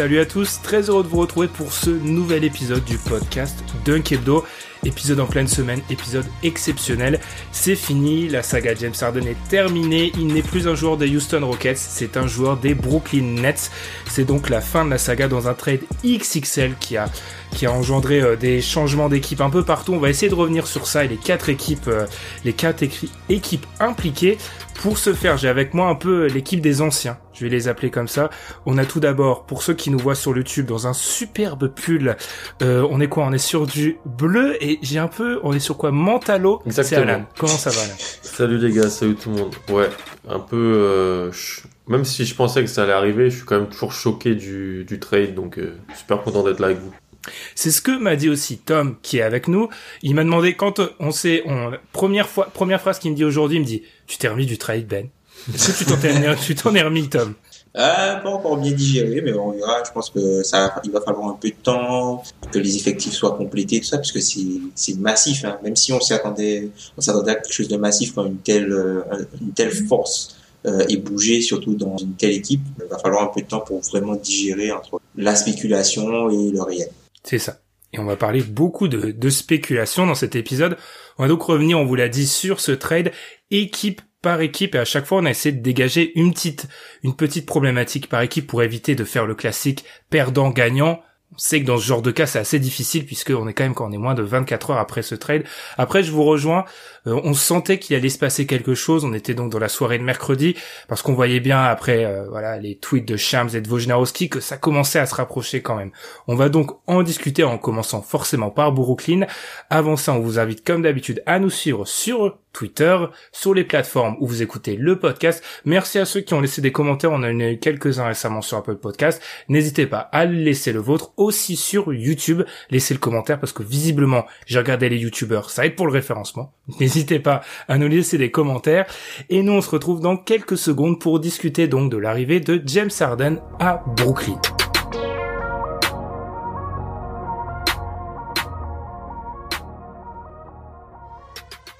Salut à tous, très heureux de vous retrouver pour ce nouvel épisode du podcast Dunk Hebdo. Épisode en pleine semaine, épisode exceptionnel. C'est fini, la saga James Harden est terminée. Il n'est plus un joueur des Houston Rockets, c'est un joueur des Brooklyn Nets. C'est donc la fin de la saga dans un trade XXL qui a qui a engendré euh, des changements d'équipe un peu partout. On va essayer de revenir sur ça et les quatre équipes, euh, les quatre équipes impliquées. Pour ce faire, j'ai avec moi un peu l'équipe des anciens. Je vais les appeler comme ça. On a tout d'abord, pour ceux qui nous voient sur YouTube, dans un superbe pull. Euh, on est quoi? On est sur du bleu et j'ai un peu, on est sur quoi Mentalo. Exactement. Alan. Comment ça va Alan Salut les gars, salut tout le monde. Ouais, un peu. Euh, je- Même si je pensais que ça allait arriver, je suis quand même toujours choqué du, du trade, donc euh, super content d'être là avec vous. C'est ce que m'a dit aussi Tom, qui est avec nous. Il m'a demandé quand on s'est, on, première fois, première phrase qu'il me dit aujourd'hui, il me dit, tu t'es remis du trade, Ben? Est-ce que tu t'en es remis, Tom? Euh, pas encore bien digéré, mais on verra. Je pense que ça, il va falloir un peu de temps, que les effectifs soient complétés, tout ça, parce que c'est, massif. Hein. Même si on s'y attendait, on s'attendait à quelque chose de massif quand une telle, euh, une telle force euh, est bougée, surtout dans une telle équipe, il va falloir un peu de temps pour vraiment digérer entre la spéculation et le réel. C'est ça. Et on va parler beaucoup de, de spéculation dans cet épisode. On va donc revenir, on vous l'a dit, sur ce trade équipe par équipe et à chaque fois on a essayé de dégager une petite, une petite problématique par équipe pour éviter de faire le classique perdant-gagnant. On sait que dans ce genre de cas c'est assez difficile puisque on est quand même quand on est moins de 24 heures après ce trade. Après je vous rejoins, euh, on sentait qu'il allait se passer quelque chose. On était donc dans la soirée de mercredi parce qu'on voyait bien après euh, voilà les tweets de Shams et de Wojnarowski que ça commençait à se rapprocher quand même. On va donc en discuter en commençant forcément par Brooklyn. Avant ça, on vous invite comme d'habitude à nous suivre sur Twitter, sur les plateformes où vous écoutez le podcast. Merci à ceux qui ont laissé des commentaires. On en a eu quelques-uns récemment sur Apple Podcast. N'hésitez pas à laisser le vôtre aussi sur YouTube. Laissez le commentaire parce que visiblement, j'ai regardé les YouTubeurs. Ça aide pour le référencement. N'hésitez pas à nous laisser des commentaires. Et nous, on se retrouve dans quelques secondes pour discuter donc de l'arrivée de James Harden à Brooklyn.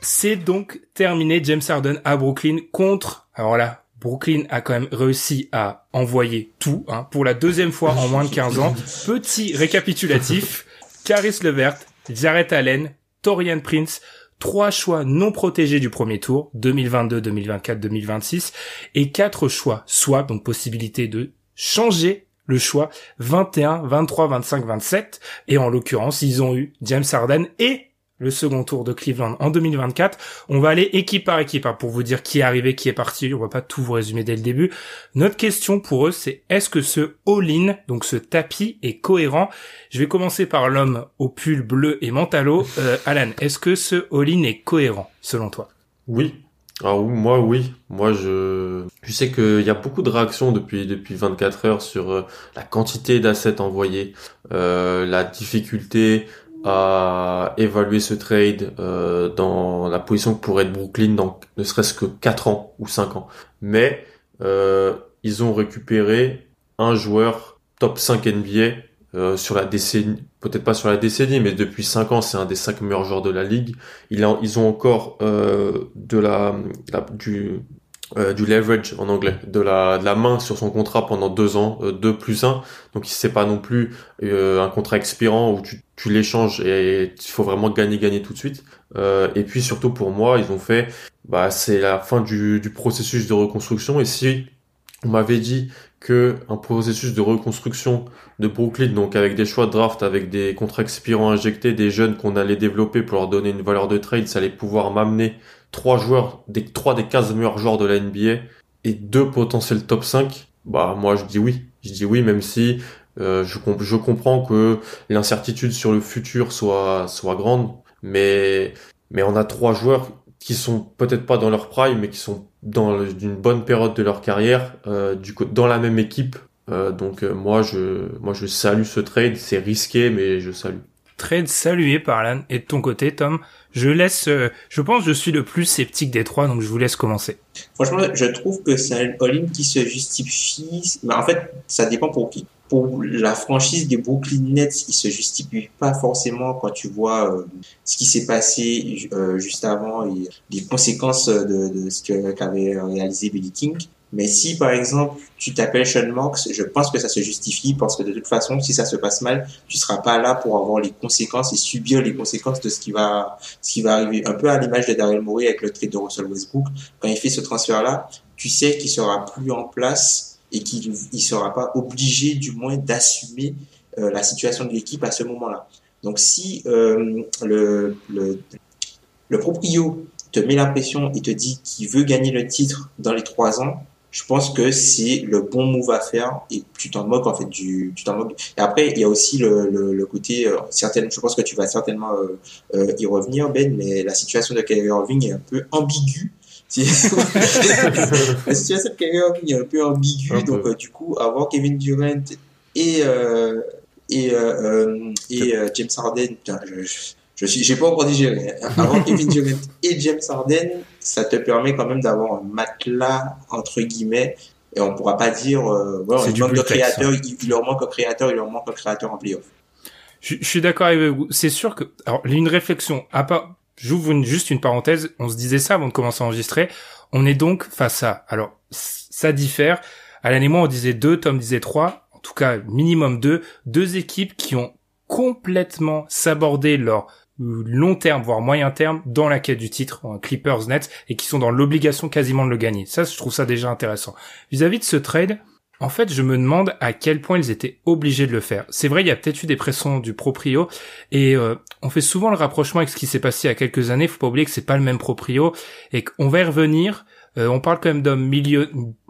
C'est donc terminé James Harden à Brooklyn contre, alors là, Brooklyn a quand même réussi à envoyer tout, hein, pour la deuxième fois en moins de 15 ans. Petit récapitulatif, Caris Levert, Jarrett Allen, Torian Prince, trois choix non protégés du premier tour, 2022, 2024, 2026, et quatre choix swap, donc possibilité de changer le choix 21, 23, 25, 27, et en l'occurrence, ils ont eu James Harden et le second tour de Cleveland en 2024. On va aller équipe par équipe hein, pour vous dire qui est arrivé, qui est parti. On va pas tout vous résumer dès le début. Notre question pour eux, c'est est-ce que ce all-in, donc ce tapis, est cohérent? Je vais commencer par l'homme au pull bleu et mentalo. Euh, Alan, est-ce que ce all-in est cohérent selon toi? Oui. Ah oui, moi oui. Moi je je sais qu'il y a beaucoup de réactions depuis depuis 24 heures sur euh, la quantité d'assets envoyés, euh, la difficulté à évaluer ce trade euh, dans la position que pourrait être Brooklyn dans ne serait-ce que 4 ans ou 5 ans. Mais euh, ils ont récupéré un joueur top 5 NBA euh, sur la décennie, peut-être pas sur la décennie, mais depuis 5 ans, c'est un des 5 meilleurs joueurs de la ligue. Ils ont encore euh, de la, la- du euh, du leverage en anglais, de la, de la main sur son contrat pendant deux ans, euh, deux plus un. Donc c'est pas non plus euh, un contrat expirant où tu, tu l'échanges et il faut vraiment gagner gagner tout de suite. Euh, et puis surtout pour moi, ils ont fait, bah c'est la fin du, du processus de reconstruction. Et si on m'avait dit que un processus de reconstruction de Brooklyn, donc avec des choix de draft, avec des contrats expirants injectés, des jeunes qu'on allait développer pour leur donner une valeur de trade, ça allait pouvoir m'amener trois joueurs, des trois des 15 meilleurs joueurs de la NBA, et deux potentiels top 5, bah moi je dis oui. Je dis oui, même si euh, je, je comprends que l'incertitude sur le futur soit, soit grande, mais, mais on a trois joueurs qui sont peut-être pas dans leur prime, mais qui sont dans une bonne période de leur carrière, euh, du dans la même équipe. Euh, donc euh, moi je moi je salue ce trade, c'est risqué mais je salue. Trade salué par Alan et de ton côté Tom, je laisse je pense je suis le plus sceptique des trois donc je vous laisse commencer. Franchement, je trouve que c'est un all-in qui se justifie, mais en fait, ça dépend pour qui pour la franchise des Brooklyn Nets, il se justifie pas forcément quand tu vois euh, ce qui s'est passé euh, juste avant et les conséquences de ce qu'avait réalisé Billy King. Mais si par exemple tu t'appelles Sean Marks, je pense que ça se justifie parce que de toute façon, si ça se passe mal, tu seras pas là pour avoir les conséquences et subir les conséquences de ce qui va, ce qui va arriver. Un peu à l'image de Daryl Morey avec le trade de Russell Westbrook, quand il fait ce transfert-là, tu sais qu'il sera plus en place et qu'il ne sera pas obligé du moins d'assumer euh, la situation de l'équipe à ce moment-là. Donc si euh, le, le, le proprio te met la pression et te dit qu'il veut gagner le titre dans les trois ans, je pense que c'est le bon move à faire et tu t'en moques en fait du tu t'en moques. Et après il y a aussi le, le, le côté euh, certaines je pense que tu vas certainement euh, euh, y revenir Ben mais la situation de Kyrie Irving est un peu ambiguë. La situation de Kyrie Irving est un peu ambiguë, donc euh, du coup, avoir Kevin Durant et euh, et euh, et James Harden, putain, je, je, suis, j'ai pas encore digéré. Hein. Avoir Kevin Durant et James Harden, ça te permet quand même d'avoir un matelas entre guillemets. Et on pourra pas dire, voilà, il manque de créateur, il, il, leur manque un créateur, il leur manque un créateur en playoff. Je, je suis d'accord avec vous. C'est sûr que, alors, une réflexion, à part, J'ouvre juste une parenthèse, on se disait ça avant de commencer à enregistrer. On est donc face à, alors ça diffère. Alain et moi on disait deux, Tom disait trois, en tout cas minimum deux, deux équipes qui ont complètement sabordé leur long terme, voire moyen terme, dans la quête du titre, Clippers Nets, et qui sont dans l'obligation quasiment de le gagner. Ça, je trouve ça déjà intéressant. Vis-à-vis -vis de ce trade, en fait, je me demande à quel point ils étaient obligés de le faire. C'est vrai, il y a peut-être eu des pressions du proprio, et euh, on fait souvent le rapprochement avec ce qui s'est passé il y a quelques années. Faut pas oublier que c'est pas le même proprio, et qu'on va y revenir. Euh, on parle quand même d'hommes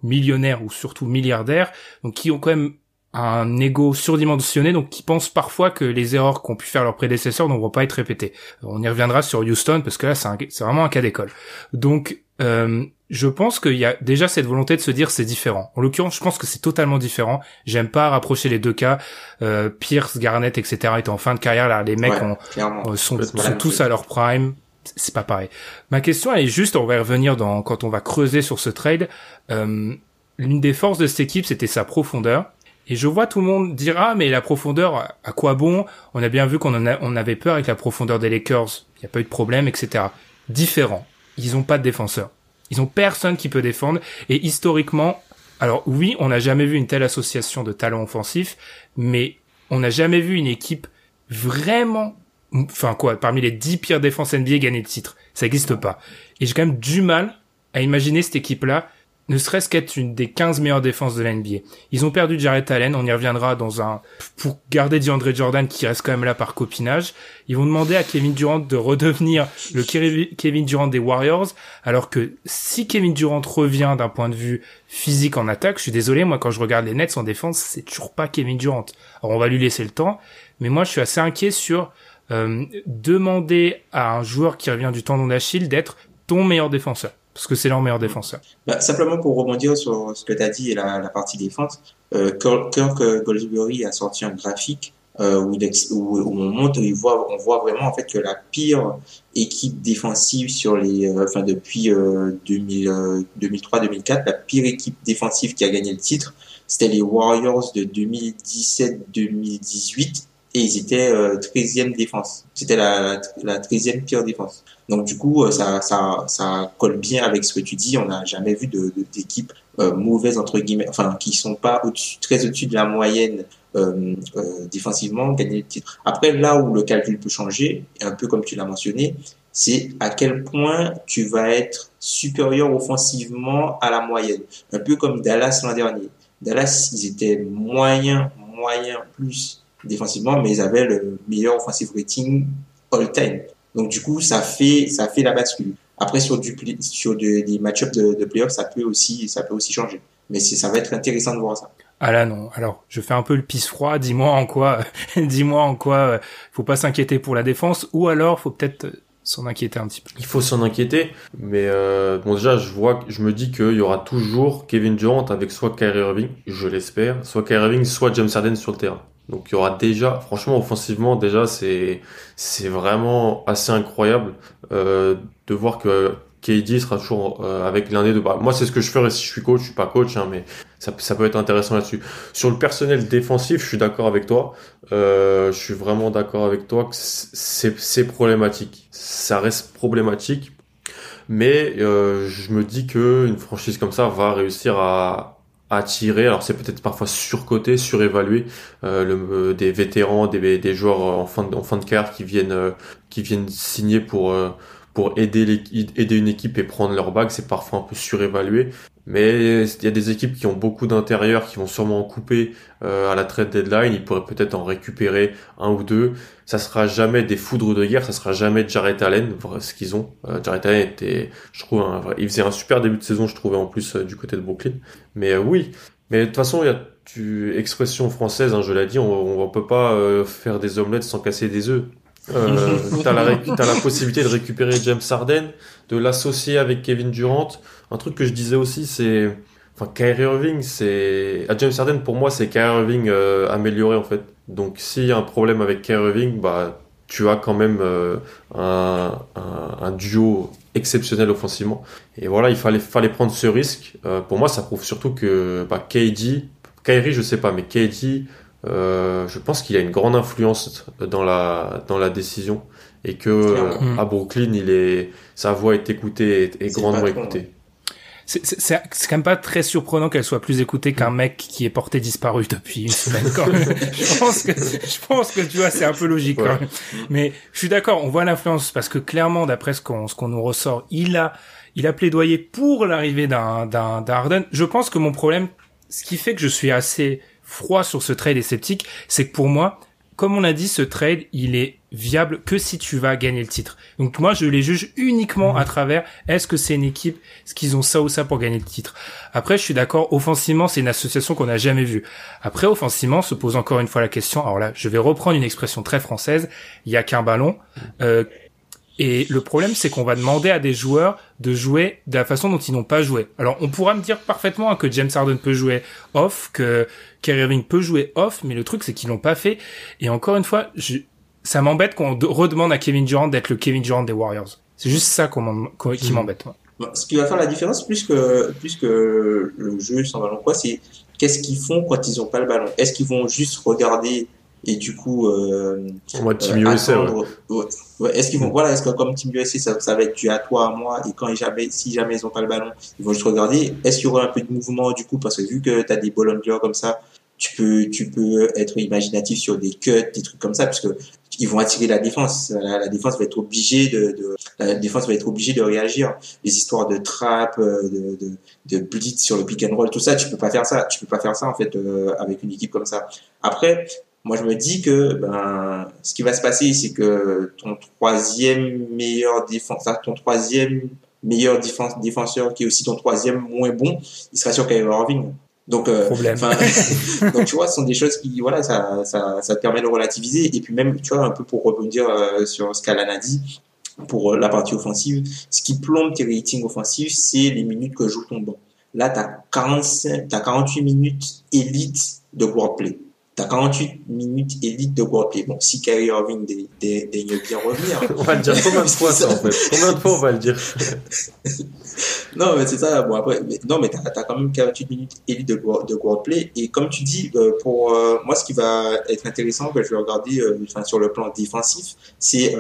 millionnaires ou surtout milliardaires, donc qui ont quand même un ego surdimensionné, donc qui pensent parfois que les erreurs qu'ont pu faire leurs prédécesseurs ne vont pas être répétées. On y reviendra sur Houston parce que là c'est vraiment un cas d'école. Donc euh, je pense qu'il y a déjà cette volonté de se dire c'est différent. En l'occurrence, je pense que c'est totalement différent. J'aime pas rapprocher les deux cas. Euh, Pierce, Garnett, etc. étaient en fin de carrière. Là, les mecs euh, sont, tous à leur prime. C'est pas pareil. Ma question elle est juste, on va y revenir dans quand on va creuser sur ce trade. Euh, L'une des forces de cette équipe, c'était sa profondeur. Et je vois tout le monde dire ah mais la profondeur à quoi bon? On a bien vu qu'on on avait peur avec la profondeur des Lakers. Il n'y a pas eu de problème, etc. Différent. Ils ont pas de défenseur. Ils ont personne qui peut défendre. Et historiquement, alors oui, on n'a jamais vu une telle association de talents offensifs, mais on n'a jamais vu une équipe vraiment, enfin quoi, parmi les dix pires défenses NBA gagner le titre. Ça n'existe pas. Et j'ai quand même du mal à imaginer cette équipe-là ne serait-ce qu'être une des 15 meilleures défenses de la NBA. Ils ont perdu Jarrett Allen, on y reviendra dans un pour garder DeAndre Jordan qui reste quand même là par copinage. Ils vont demander à Kevin Durant de redevenir le Kevin Durant des Warriors alors que si Kevin Durant revient d'un point de vue physique en attaque, je suis désolé moi quand je regarde les Nets en défense, c'est toujours pas Kevin Durant. Alors on va lui laisser le temps, mais moi je suis assez inquiet sur euh, demander à un joueur qui revient du tendon d'Achille d'être ton meilleur défenseur parce que c'est leur meilleur défenseur. Bah, simplement pour rebondir sur ce que tu as dit et la, partie défense, euh, Kirk, Goldsberry a sorti un graphique euh, où, on voit, on voit vraiment en fait que la pire équipe défensive sur les, euh, enfin depuis euh, 2003-2004, euh, la pire équipe défensive qui a gagné le titre, c'était les Warriors de 2017-2018 et ils étaient euh, 13e défense. C'était la, la 13e pire défense. Donc du coup, euh, ça, ça, ça colle bien avec ce que tu dis. On n'a jamais vu de, d'équipes euh, mauvaises entre guillemets, enfin qui sont pas au-dessus, très au-dessus de la moyenne euh, euh, défensivement gagner le titre. Après, là où le calcul peut changer, un peu comme tu l'as mentionné, c'est à quel point tu vas être supérieur offensivement à la moyenne. Un peu comme Dallas l'an dernier. Dallas, ils étaient moyens, moyens plus défensivement, mais ils avaient le meilleur offensive rating all time. Donc du coup, ça fait ça fait la bascule. Après, sur du, sur des, des match-ups de, de playoffs, ça peut aussi, ça peut aussi changer. Mais ça va être intéressant de voir ça. Ah là non. Alors, je fais un peu le pisse froid. Dis-moi en quoi, dis-moi en quoi, euh, faut pas s'inquiéter pour la défense, ou alors faut peut-être s'en inquiéter un petit peu. Il faut s'en inquiéter, mais euh, bon déjà je vois, je me dis qu'il y aura toujours Kevin Durant avec soit Kyrie Irving, je l'espère, soit Kyrie Irving, soit James Harden sur le terrain. Donc il y aura déjà, franchement offensivement déjà c'est c'est vraiment assez incroyable euh, de voir que KD sera toujours euh, avec l'un des deux. Bah, moi, c'est ce que je ferais si je suis coach. Je suis pas coach, hein, mais ça, peut être intéressant là-dessus. Sur le personnel défensif, je suis d'accord avec toi. Euh, je suis vraiment d'accord avec toi que c'est problématique. Ça reste problématique, mais je me dis que une franchise comme ça va réussir à attirer. Alors c'est peut-être parfois surcoté, surévalué, euh, le, des vétérans, des, des joueurs en fin de, en fin de carrière qui viennent qui viennent signer pour pour aider, aider une équipe et prendre leur bague, c'est parfois un peu surévalué. Mais il y a des équipes qui ont beaucoup d'intérieurs, qui vont sûrement en couper euh, à la trade deadline. Ils pourraient peut-être en récupérer un ou deux. Ça sera jamais des foudres de guerre, ça sera jamais Jarrett Allen, ce qu'ils ont. Euh, Allen était, je trouve, il faisait un super début de saison, je trouvais en plus euh, du côté de Brooklyn. Mais euh, oui, mais de toute façon, il y a tu, expression française, hein, je l'ai dit, on, on peut pas faire des omelettes sans casser des œufs. Euh, t'as la, as la possibilité de récupérer James Harden, de l'associer avec Kevin Durant. Un truc que je disais aussi, c'est, enfin, Kyrie Irving, c'est, à James Harden pour moi, c'est Kyrie Irving euh, amélioré en fait. Donc s'il y a un problème avec Kyrie Irving, bah tu as quand même euh, un, un, un, duo exceptionnel offensivement. Et voilà, il fallait, fallait prendre ce risque. Euh, pour moi, ça prouve surtout que bah, KD, Kyrie, je sais pas, mais KD euh, je pense qu'il a une grande influence dans la dans la décision et que à Brooklyn, il est sa voix est écoutée et, est grandement écoutée. C'est quand même pas très surprenant qu'elle soit plus écoutée qu'un mec qui est porté disparu depuis une semaine. Quand je pense que je pense que tu vois c'est un peu logique. Mais je suis d'accord, on voit l'influence parce que clairement d'après ce qu'on ce qu'on nous ressort, il a il a plaidoyé pour l'arrivée d'un d'un Harden. Je pense que mon problème, ce qui fait que je suis assez froid sur ce trade et sceptique, c'est que pour moi, comme on a dit, ce trade, il est viable que si tu vas gagner le titre. Donc moi, je les juge uniquement à travers est-ce que c'est une équipe, est-ce qu'ils ont ça ou ça pour gagner le titre? Après, je suis d'accord, offensivement, c'est une association qu'on n'a jamais vue. Après, offensivement, se pose encore une fois la question, alors là, je vais reprendre une expression très française, il y a qu'un ballon. Euh, et le problème, c'est qu'on va demander à des joueurs de jouer de la façon dont ils n'ont pas joué. Alors, on pourra me dire parfaitement que James Harden peut jouer off, que Kyrie Irving peut jouer off, mais le truc, c'est qu'ils l'ont pas fait. Et encore une fois, je, ça m'embête qu'on redemande à Kevin Durant d'être le Kevin Durant des Warriors. C'est juste ça qu'on qui hmm. m'embête. Ce qui va faire la différence, plus que, plus que le jeu sans ballon, quoi, c'est qu'est-ce qu'ils font quand ils ont pas le ballon? Est-ce qu'ils vont juste regarder et du coup euh, moi Team euh, USA ouais. ouais. est-ce qu'ils vont voilà est-ce que comme Team USA ça, ça va être tu à toi à moi et quand jamais si jamais ils ont pas le ballon ils vont juste regarder est-ce qu'il y aura un peu de mouvement du coup parce que vu que tu as des ball comme ça tu peux tu peux être imaginatif sur des cuts des trucs comme ça parce que ils vont attirer la défense. La, défense va être obligée de, de, la défense va être obligée de réagir. Les histoires de trap euh, de, de, de blitz sur le pick and roll tout ça tu peux pas faire ça. Tu peux pas faire ça en fait euh, avec une équipe comme ça. Après moi, je me dis que ben, ce qui va se passer, c'est que ton troisième meilleur défenseur, ton troisième meilleur défenseur, qui est aussi ton troisième moins bon, il sera sur Kyrie Irving. Donc, euh, donc tu vois, ce sont des choses qui, voilà, ça, ça, ça te permet de relativiser. Et puis même, tu vois, un peu pour rebondir euh, sur ce qu'Alan a dit, pour la partie offensive, ce qui plombe tes ratings offensifs, c'est les minutes que joue ton banc. Là, tu as 45, as 48 minutes élite de wordplay. T'as 48 minutes élite de wordplay. Bon, si Kyrie Irving daigne bien revenir. on va le dire combien de fois ça, en fait Combien de fois on va le dire Non, mais c'est ça. Bon, après, non, mais t'as as quand même 48 minutes élite de, de. Et comme tu dis, euh, pour euh, moi, ce qui va être intéressant que je vais regarder euh, enfin, sur le plan défensif, c'est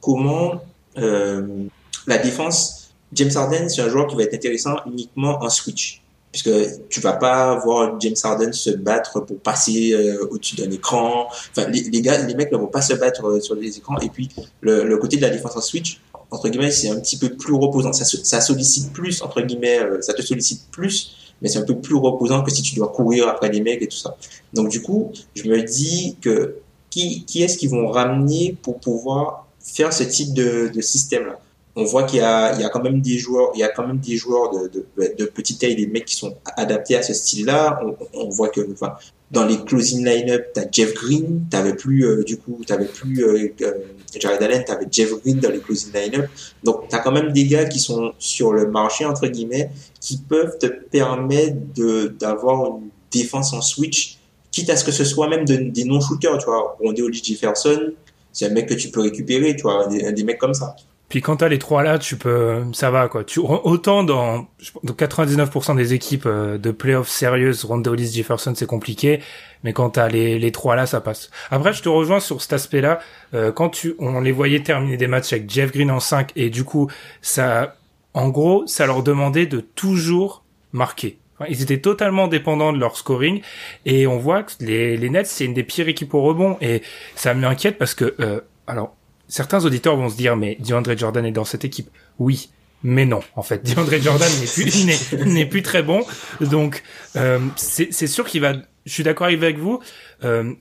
comment la défense, James Harden, c'est un joueur qui va être intéressant uniquement en switch puisque tu vas pas voir James Harden se battre pour passer euh, au-dessus d'un écran. Enfin, les, les, gars, les mecs ne vont pas se battre euh, sur les écrans. Et puis, le, le, côté de la défense en switch, entre guillemets, c'est un petit peu plus reposant. Ça, ça sollicite plus, entre guillemets, euh, ça te sollicite plus, mais c'est un peu plus reposant que si tu dois courir après les mecs et tout ça. Donc, du coup, je me dis que qui, qui est-ce qu'ils vont ramener pour pouvoir faire ce type de, de système-là? On voit qu'il y y a quand même des joueurs, il y a quand même des joueurs de, de, de petite taille, des mecs qui sont adaptés à ce style-là. On, on voit que, enfin, dans les closing line-up, t'as Jeff Green, t'avais plus, euh, du coup, t'avais plus euh, euh, Jared Allen, t'avais Jeff Green dans les closing line-up. Donc, t'as quand même des gars qui sont sur le marché, entre guillemets, qui peuvent te permettre de, d'avoir une défense en switch, quitte à ce que ce soit même de, des non-shooters, tu vois. Rondé Jefferson, c'est un mec que tu peux récupérer, tu vois, des, des mecs comme ça. Puis quand t'as les trois là, tu peux, ça va quoi. Tu autant dans, dans 99% des équipes euh, de playoffs sérieuses, Rondo Hollis, Jefferson, c'est compliqué, mais quand t'as les les trois là, ça passe. Après, je te rejoins sur cet aspect-là. Euh, quand tu, on les voyait terminer des matchs avec Jeff Green en 5 et du coup, ça, en gros, ça leur demandait de toujours marquer. ils étaient totalement dépendants de leur scoring et on voit que les, les Nets c'est une des pires équipes au rebond et ça m'inquiète parce que euh, alors certains auditeurs vont se dire, mais DeAndre Jordan est dans cette équipe. Oui, mais non, en fait, DeAndre Jordan n'est plus n'est plus très bon. Donc, euh, c'est sûr qu'il va. Je suis d'accord avec vous. Euh,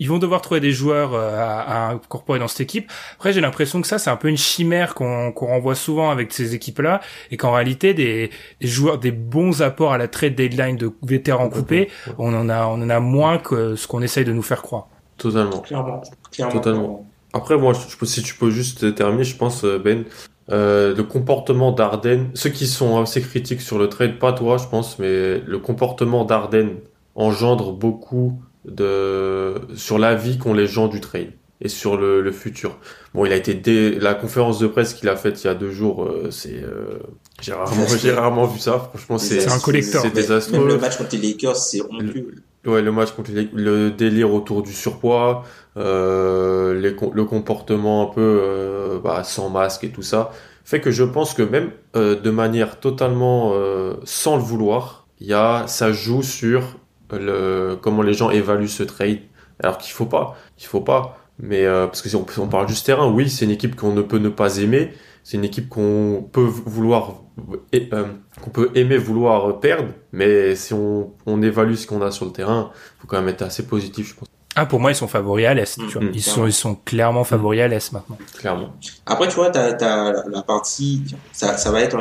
ils vont devoir trouver des joueurs euh, à, incorporer dans cette équipe. Après, j'ai l'impression que ça, c'est un peu une chimère qu'on qu'on renvoie souvent avec ces équipes-là, et qu'en réalité, des, des, joueurs, des bons apports à la trade deadline de vétérans coupés, on en a, on en a moins que ce qu'on essaye de nous faire croire. Totalement. Clairement. Clairement. Totalement. Après, moi, si tu peux juste terminer, je pense, euh, Ben, euh, le comportement d'Arden, ceux qui sont assez critiques sur le trade, pas toi, je pense, mais le comportement d'Arden engendre beaucoup de sur l'avis qu'ont les gens du trade et sur le, le, futur. Bon, il a été dé... la conférence de presse qu'il a faite il y a deux jours, euh, c'est euh, j'ai rarement j'ai rarement vu ça. Franchement, c'est un collecteur. C'est désastreux. Même le match contre les Lakers, c'est rompu. Ouais, le match contre les... le délire autour du surpoids, euh, les, le comportement un peu euh, bah, sans masque et tout ça, fait que je pense que même euh, de manière totalement euh, sans le vouloir, il y a ça joue sur le comment les gens évaluent ce trade. Alors qu'il faut pas, il faut pas. Mais euh, parce que si on, on parle juste terrain, oui, c'est une équipe qu'on ne peut ne pas aimer, c'est une équipe qu'on peut vouloir qu'on peut aimer vouloir perdre, mais si on, on évalue ce qu'on a sur le terrain, faut quand même être assez positif, je pense. Ah, pour moi, ils sont favoris à l'Est. tu vois. Mm, ils, sont, ils sont clairement favoris à l'Est maintenant. Clairement. Après, tu vois, t'as, t'as la partie, ça, ça va être,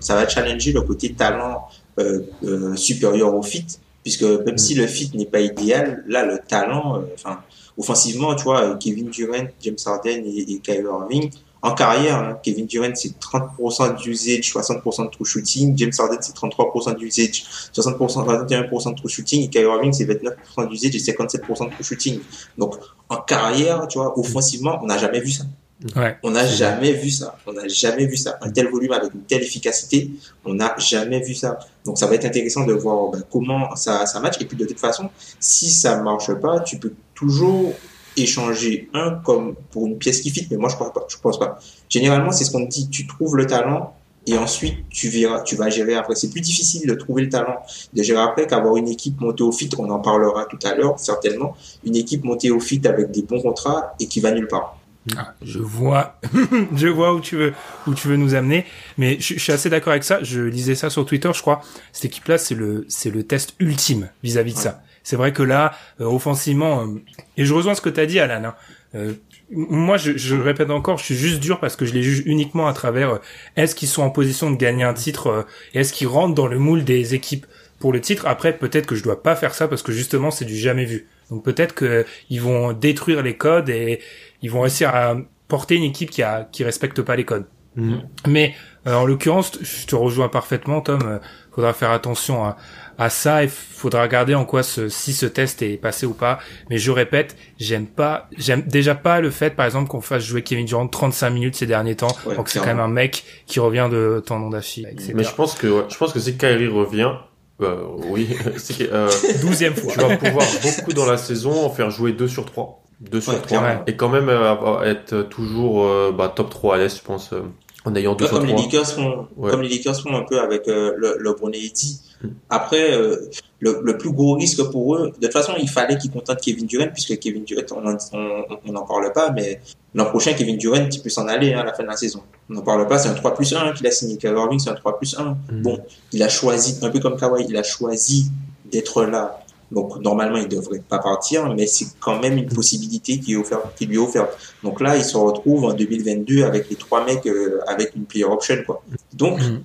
ça va challenger le côté talent euh, euh, supérieur au fit, puisque même si le fit n'est pas idéal, là, le talent, euh, enfin, offensivement, tu vois, Kevin Durant, James Harden et, et Kyrie Irving, en carrière, hein, Kevin Durant, c'est 30% d'usage, 60% de true shooting. James Harden, c'est 33% d'usage, 60%, 21% de true shooting. Et Kyrie Irving, c'est 29% d'usage et 57% de true shooting. Donc, en carrière, tu vois, offensivement, on n'a jamais vu ça. Ouais. On n'a jamais vu ça. On n'a jamais vu ça. Un tel volume avec une telle efficacité, on n'a jamais vu ça. Donc, ça va être intéressant de voir ben, comment ça, ça match. Et puis, de toute façon, si ça marche pas, tu peux toujours échanger un comme pour une pièce qui fit, mais moi je pense pas. Je pense pas. Généralement, c'est ce qu'on dit. Tu trouves le talent et ensuite tu verras, tu vas gérer après. C'est plus difficile de trouver le talent, de gérer après qu'avoir une équipe montée au fit. On en parlera tout à l'heure certainement. Une équipe montée au fit avec des bons contrats et qui va nulle part. Ah, je vois, je vois où tu veux, où tu veux nous amener. Mais je, je suis assez d'accord avec ça. Je lisais ça sur Twitter, je crois. Cette équipe-là, c'est le, c'est le test ultime vis-à-vis de ça. C'est vrai que là, euh, offensivement, euh, et je rejoins ce que tu as dit, Alan. Hein, euh, moi, je, je le répète encore, je suis juste dur parce que je les juge uniquement à travers est-ce qu'ils sont en position de gagner un titre et est-ce qu'ils rentrent dans le moule des équipes pour le titre? Après, peut-être que je dois pas faire ça parce que justement, c'est du jamais vu. Donc peut-être que ils vont détruire les codes et ils vont réussir à porter une équipe qui a qui respecte pas les codes. Mmh. Mais en l'occurrence, je te rejoins parfaitement, Tom. faudra faire attention à, à ça. Il faudra regarder en quoi ce, si ce test est passé ou pas. Mais je répète, j'aime pas, j'aime déjà pas le fait, par exemple, qu'on fasse jouer Kevin Durant 35 minutes ces derniers temps. Ouais, donc c'est quand même un mec qui revient de tendon d'Achille. Mais je pense que ouais, je pense que si Kyrie revient, euh, oui, c'est que, euh, Douzième fois. tu vas pouvoir beaucoup dans la saison en faire jouer 2 sur 3. 2 sur Ouais, 3. clairement. Et quand même euh, avoir- être toujours euh, bah, top 3 à l'Est, je pense, euh, en ayant 2 Ouais, sur comme les 3. Lakers font, Ouais. comme les Lakers font un peu avec euh, le, le Brown et Eddie. Mm. Après, euh, le, le plus gros risque pour eux, de toute façon, il fallait qu'ils contentent Kevin Durant, puisque Kevin Durant, on n'en on, on en parle pas, mais l'an prochain, Kevin Durant, il peut s'en aller hein, à la fin de la saison. On n'en parle pas, c'est un 3 plus 1 qu'il a signé. Irving, c'est un 3 plus 1. Mm. Bon, il a choisi, un peu comme Kawhi, il a choisi d'être là Donc normalement, il devrait pas partir, mais c'est quand même une possibilité qui, est offerte, qui lui est offerte. Donc là, il se retrouve en 2022 avec les trois mecs euh, avec une player option, quoi. Donc, euh,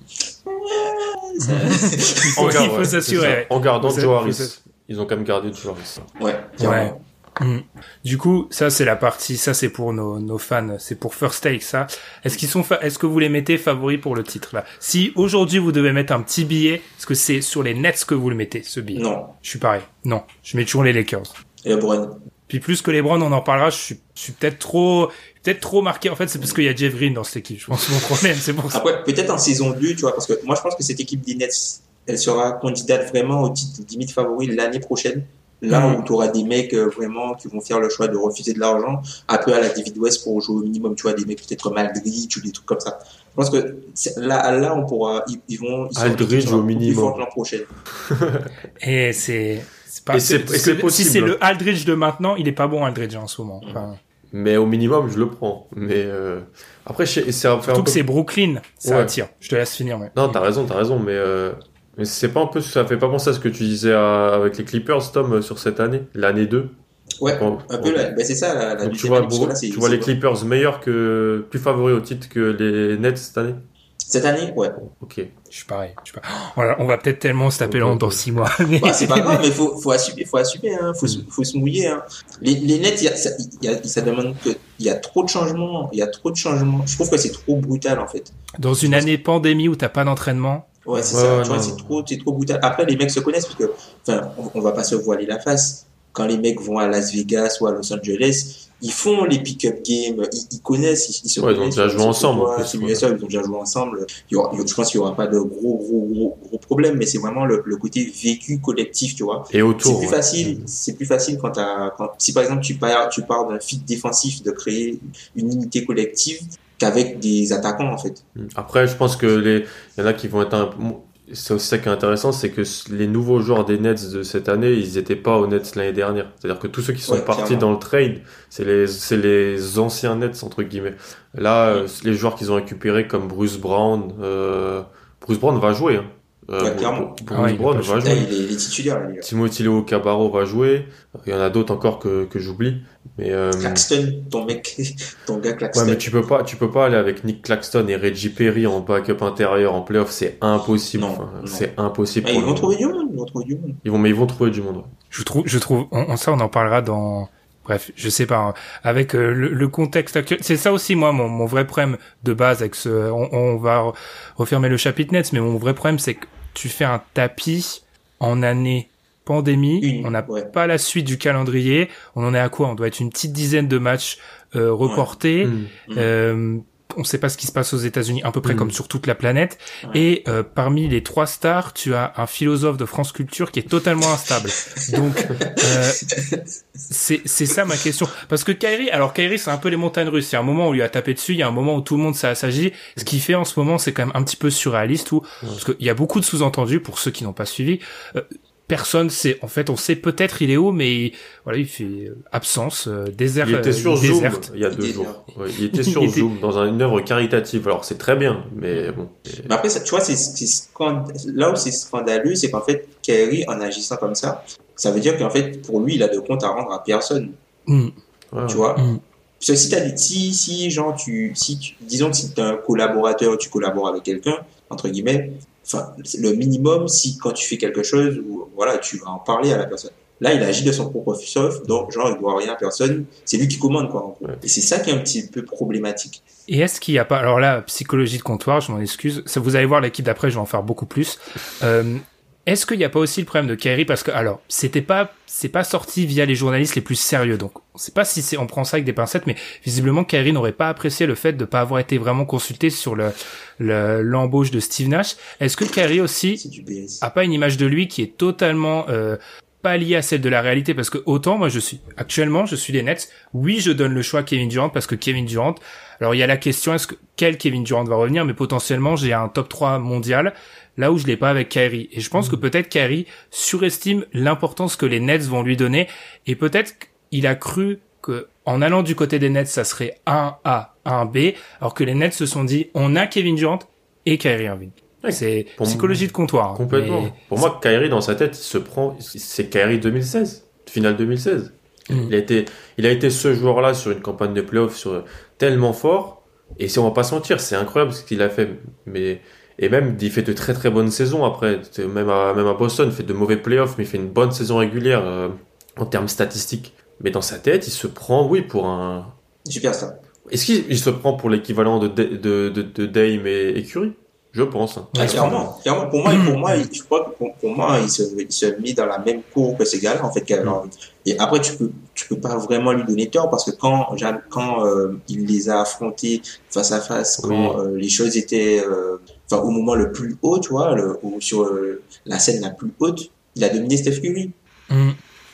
ça- Il faut, s'assurer. En gardant Joe Harris. Ils ont quand même gardé Joe Harris. ouais, Ouais. Mm. Du coup, ça c'est la partie, ça c'est pour nos, nos fans, c'est pour First Take ça. Est-ce qu'ils sont, fa- est-ce que vous les mettez favoris pour le titre là? Si aujourd'hui vous devez mettre un petit billet, est-ce que c'est sur les Nets que vous le mettez ce billet? Non. Je suis pareil. Non, je mets toujours les Lakers. Et LeBron. Puis plus que les Browns, on en parlera. Je suis, je suis peut-être trop, peut-être trop marqué. En fait, c'est parce qu'il y a Jeff Green dans cette équipe. Je pense que mon problème, c'est pour ça. Après, peut-être en saison 2, tu vois, parce que moi, je pense que cette équipe des Nets, elle sera candidate vraiment au titre limite favori l'année prochaine. Là Mhm. où tu auras des mecs euh, vraiment qui vont faire le choix de refuser de l'argent, un peu à la David West pour jouer au minimum, tu vois, des mecs peut-être comme Aldridge ou des trucs comme ça. Je pense que là, là, on pourra, ils, ils vont, ils Aldridge au minimum. l'an prochain. Et c'est, c'est pas. C'est- possible. Si c'est le Aldridge de maintenant, il est pas bon Aldridge en ce moment. Enfin, Mais au minimum, je le prends. Mais euh... après, c'est un, surtout que peu- c'est Brooklyn, ça Ouais. attire. Je te laisse finir. Mais... Non, t'as raison, t'as raison, mais, euh... mais c'est pas un peu, ça fait pas penser à ce que tu disais à- avec les Clippers, Tom, euh, sur cette année, l'année 2. Ouais, Bon, un peu là, ben c'est ça, la, la Donc tu vois, là, tu les Clippers meilleurs que, plus favoris au titre que les Nets cette année? Cette année, ouais. Ok. Je suis pareil. Je suis pas... Oh là, on va peut-être tellement se taper dans, ok. dans six mois. mais- Bah, c'est pas grave, mais faut, faut assumer, faut assumer, hein. faut, se- Mm. faut se mouiller, hein. Les, les nets, il y a, ça, y a, ça demande que, il y a trop de changements, il y a trop de changements. Je trouve que c'est trop brutal, en fait. Dans une année pandémie où t'as pas d'entraînement, Ouais, c'est Ouais, ça. ouais, tu vois, c'est trop, c'est trop brutal. Après, les mecs se connaissent parce que, enfin, on, on va pas se voiler la face. Quand les mecs vont à Las Vegas ou à Los Angeles, ils font les pick-up games, ils, ils connaissent, ils, ils se Ouais, ils ont connaissent. déjà joué se ensemble, en côtoient, plus, C'est ouais. ils ont déjà joué ensemble. Il y aura- je pense qu'il y aura pas de gros, gros, gros, gros problèmes, mais c'est vraiment le, le côté vécu collectif, tu vois. Et C'est autour. plus ouais. facile, c'est plus facile quand t'as, quand, si par exemple tu pars, tu pars d'un fit défensif de créer une unité collective qu'avec des attaquants, en fait. Après, je pense que les, il y en a qui vont être un, c'est aussi ça qui est intéressant, c'est que les nouveaux joueurs des Nets de cette année, ils étaient pas aux Nets l'année dernière. C'est-à-dire que tous ceux qui sont Ouais, partis clairement. dans le trade, c'est les, c'est les anciens Nets, entre guillemets. Là, euh, les joueurs qu'ils ont récupérés comme Bruce Brown, euh, Bruce Brown va jouer, hein. Euh, Ouais, clairement. Ah ouais, il Brown va Là, jouer. il est, il est titulaire, là. Timothy Leo Cabarro va jouer. Il y en a d'autres encore que, que j'oublie. Mais, euh, Claxton, ton mec, ton gars Ouais, Claxton. mais tu peux pas, tu peux pas aller avec Nick Claxton et Reggie Perry en backup intérieur en playoff, c'est impossible. Non, Enfin. C'est impossible. Ah, pour ils vont trouver du monde, ils vont trouver du monde. Ils vont, mais ils vont trouver du monde. ouais. je trouve, je trouve, on, on- ça on en parlera dans, bref, je sais pas, hein, avec euh, le, le contexte actuel. C'est ça aussi moi mon, mon vrai problème de base avec ce, on, on va re- refermer le chapitre Nets, mais mon vrai problème c'est que tu fais un tapis en année pandémie, Une, on n'a ouais. pas la suite du calendrier, on en est à quoi? On doit être une petite dizaine de matchs euh, reportés. Mm. Euh, on sait pas ce qui se passe aux États-Unis, à peu près Mm. comme sur toute la planète. Ouais. Et euh, parmi les trois stars, tu as un philosophe de France Culture qui est totalement instable. Donc euh, c'est c'est ça ma question. Parce que Kyrie, alors Kyrie c'est un peu les montagnes russes. Il y a un moment où il lui a tapé dessus, il y a un moment où tout le monde s'a- s'agit. Ce qu'il fait en ce moment, c'est quand même un petit peu surréaliste. Où, parce qu'il y a beaucoup de sous-entendus pour ceux qui n'ont pas suivi. Euh, personne sait. En fait, on sait peut-être il est où, mais il- voilà, il fait absence, euh, désert. Il était euh, sur Zoom déserte. il y a deux jours. Ouais, il était Il sur était- Zoom dans un- une œuvre caritative. Alors c'est très bien, mais bon. Mais après, ça, tu vois, c'est, c'est scand- là où c'est scandaleux, c'est qu'en fait, Kyrie, en agissant comme ça, ça veut dire qu'en fait, pour lui, il a de compte à rendre à personne. Mm. Ouais. Tu vois? Mm. Parce que si t'as des, si, si, genre, tu, si tu, disons que si t'es un collaborateur, tu collabores avec quelqu'un, entre guillemets, enfin, c'est le minimum, si quand tu fais quelque chose, ou, voilà, tu vas en parler à la personne. Là, il agit de son propre chef, donc, genre, il doit rien à personne. C'est lui qui commande, quoi, en gros. Et c'est ça qui est un petit peu problématique. Et est-ce qu'il n'y a pas, alors là, psychologie de comptoir, je m'en excuse, ça vous allez voir l'équipe d'après, je vais en faire beaucoup plus. Euh, est-ce qu'il n'y a pas aussi le problème de Kyrie parce que alors c'était pas c'est pas sorti via les journalistes les plus sérieux donc on sait pas si c'est on prend ça avec des pincettes mais visiblement Kyrie n'aurait pas apprécié le fait de pas avoir été vraiment consulté sur le le- l'embauche de Steve Nash. Est-ce que Kyrie aussi a pas une image de lui qui est totalement euh, pas liée à celle de la réalité? Parce que autant moi je suis actuellement je suis les Nets. Oui je donne le choix à Kevin Durant parce que Kevin Durant alors il y a la question est-ce que quel Kevin Durant va revenir? Mais potentiellement j'ai un top 3 mondial là où je l'ai pas avec Kyrie et je pense que peut-être Kyrie surestime l'importance que les Nets vont lui donner et peut-être qu'il a cru que en allant du côté des Nets ça serait un A un B alors que les Nets se sont dit on a Kevin Durant et Kyrie Irving C'est psychologie de comptoir. hein. Complètement. Mais- Pour moi, Kyrie, dans sa tête, il se prend, c'est Kyrie 2016, finale 2016. Mm. Il a été, il a été ce joueur-là sur une campagne de playoff sur, tellement fort. Et si on va pas se mentir, c'est incroyable ce qu'il a fait. Mais, et même, il fait de très très bonnes saisons après. Même à, même à Boston, il fait de mauvais playoffs, mais il fait une bonne saison régulière, euh, en termes statistiques. Mais dans sa tête, il se prend, oui, pour un, Superstar. est-ce qu'il il se prend pour l'équivalent de, de, de, de, Dame et, et Curry? Je pense. hein. Ah, clairement, clairement. Pour moi, pour moi, il- je crois que pour, pour moi, il se, il se met dans la même cour que ces gars-là, en fait. Irving. Et après, tu peux, tu peux pas vraiment lui donner tort parce que quand, quand euh, il les a affrontés face à face, quand euh, les choses étaient, euh, enfin, au moment le plus haut, tu vois, le, ou sur euh, la scène la plus haute, il a dominé Steph Curry. Mm.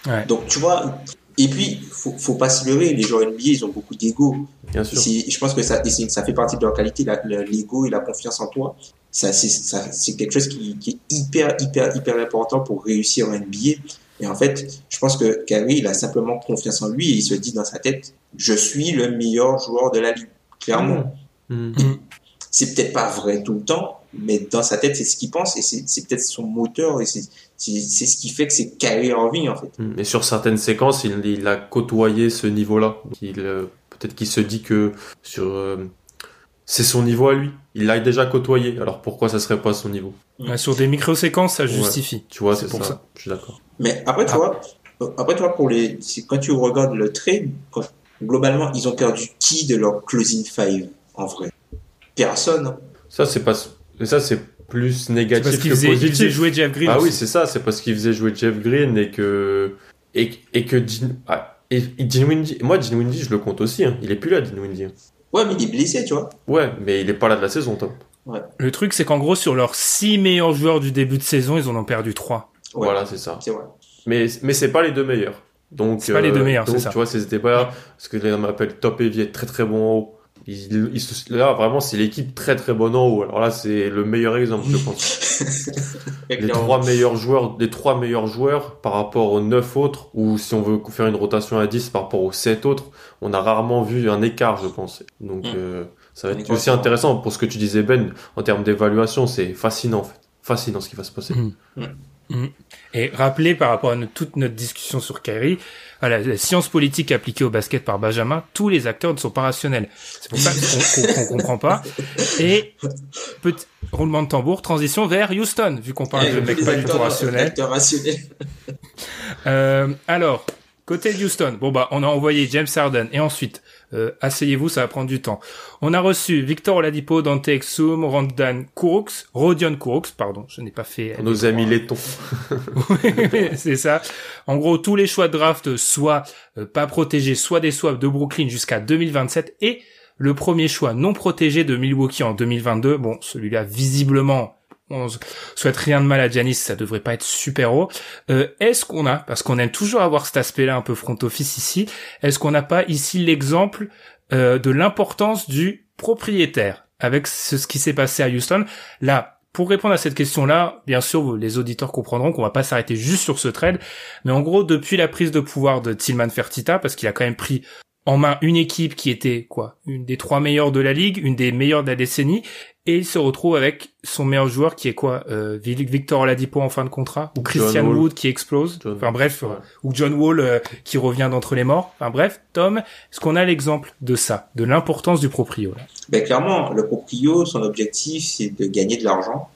Ouais. Donc, tu vois, et puis, faut, faut pas se leurrer, les joueurs NBA, ils ont beaucoup d'ego. Je pense que ça, ça fait partie de leur qualité, l'ego et la confiance en toi. Ça, c'est, quelque chose qui, qui est hyper, hyper, hyper important pour réussir en NBA. Et en fait, je pense que Kyrie, il a simplement confiance en lui et il se dit dans sa tête, je suis le meilleur joueur de la ligue. Clairement. Mm. C'est peut-être pas vrai tout le temps, mais dans sa tête, c'est ce qu'il pense et c'est, peut-être son moteur et c'est, ce qui fait que c'est Kyrie Irving, en fait. Et sur certaines séquences, il, il a côtoyé ce niveau-là. Il, euh, peut-être qu'il se dit que sur, euh, c'est son niveau à lui. Il l'a déjà côtoyé. Alors pourquoi ça serait pas son niveau? Ouais, Sur des micro-séquences, ça justifie. Tu vois, C'est pour ça. ça. Je suis d'accord. Mais après, tu Ah. vois, euh, après, tu vois, pour les, quand tu regardes le trade, globalement, ils ont perdu qui de leur closing five, en vrai? Personne. Ça, c'est pas, mais ça, c'est plus C'est négatif parce qu'il que faisait, il faisait positif. jouer Jeff Green. Ah oui, c'est ça. C'est parce qu'il faisait jouer Jeff Green et que, et, et que Din- ah, et, et Dinwiddie- moi, Dinwiddie, je le compte aussi. Hein. Il est plus là, Dinwiddie. Ouais, mais il est blessé, tu vois. Ouais, mais il est pas là de la saison, top. Le truc, c'est qu'en gros, sur leurs six meilleurs joueurs du début de saison, ils en ont perdu trois. Ouais. Voilà, c'est ça. C'est vrai. Mais, mais c'est pas les deux meilleurs. Donc, euh, C'est pas les deux meilleurs, donc, c'est ça. Tu vois, c'était pas ce que les gens m'appellent top être très très bon en haut. Ils, ils se- là, vraiment, c'est l'équipe très très bonne en haut. Alors là, c'est le meilleur exemple, je pense. les trois meilleurs joueurs, les trois meilleurs joueurs par rapport aux neuf autres, ou si on veut faire une rotation à 10 par rapport aux sept autres, on a rarement vu un écart, je pense. Donc, Mm. euh, ça va être aussi intéressant pour ce que tu disais, Ben, en termes d'évaluation, c'est fascinant, en fait. Fascinant ce qui va se passer. Mm. Et rappelez par rapport à notre- toute notre discussion sur Kyrie, la science politique appliquée au basket par Benjamin, tous les acteurs ne sont pas rationnels. C'est pour ça qu'on qu'on comprend pas. Et petit roulement de tambour, transition vers Houston, vu qu'on parle de mecs pas du tout rationnel. Euh, alors, côté Houston, bon bah on a envoyé James Harden et ensuite, euh, asseyez-vous, ça va prendre du temps. On a reçu Victor Oladipo, Dante Exum, Randan Kuroks, Rodion Kuroks, pardon, je n'ai pas fait. Nos amis lettons. Oui, c'est ça. En gros, tous les choix de draft, soit euh, pas protégés, soit des swaps de Brooklyn jusqu'à 2027, et le premier choix non protégé de Milwaukee en 2022. Bon, celui-là, visiblement, on souhaite rien de mal à Giannis, ça devrait pas être super haut. Euh, est-ce qu'on a, parce qu'on aime toujours avoir cet aspect-là un peu front office ici, est-ce qu'on n'a pas ici l'exemple euh, de l'importance du propriétaire avec ce, ce qui s'est passé à Houston? Là, pour répondre à cette question-là, bien sûr, les auditeurs comprendront qu'on va pas s'arrêter juste sur ce trade, mais en gros, depuis la prise de pouvoir de Tillman Fertitta, parce qu'il a quand même pris en main une équipe qui était quoi, une des trois meilleures de la ligue, une des meilleures de la décennie, et il se retrouve avec son meilleur joueur qui est quoi, euh, Vic- Victor Oladipo en fin de contrat, ou Christian. Wood qui explose, John- enfin bref, Ouais. euh, ou John Wall euh, qui revient d'entre les morts. Enfin bref, Tom, est-ce qu'on a l'exemple de ça, de l'importance du proprio là? Ben, clairement, le proprio, son objectif, c'est de gagner de l'argent.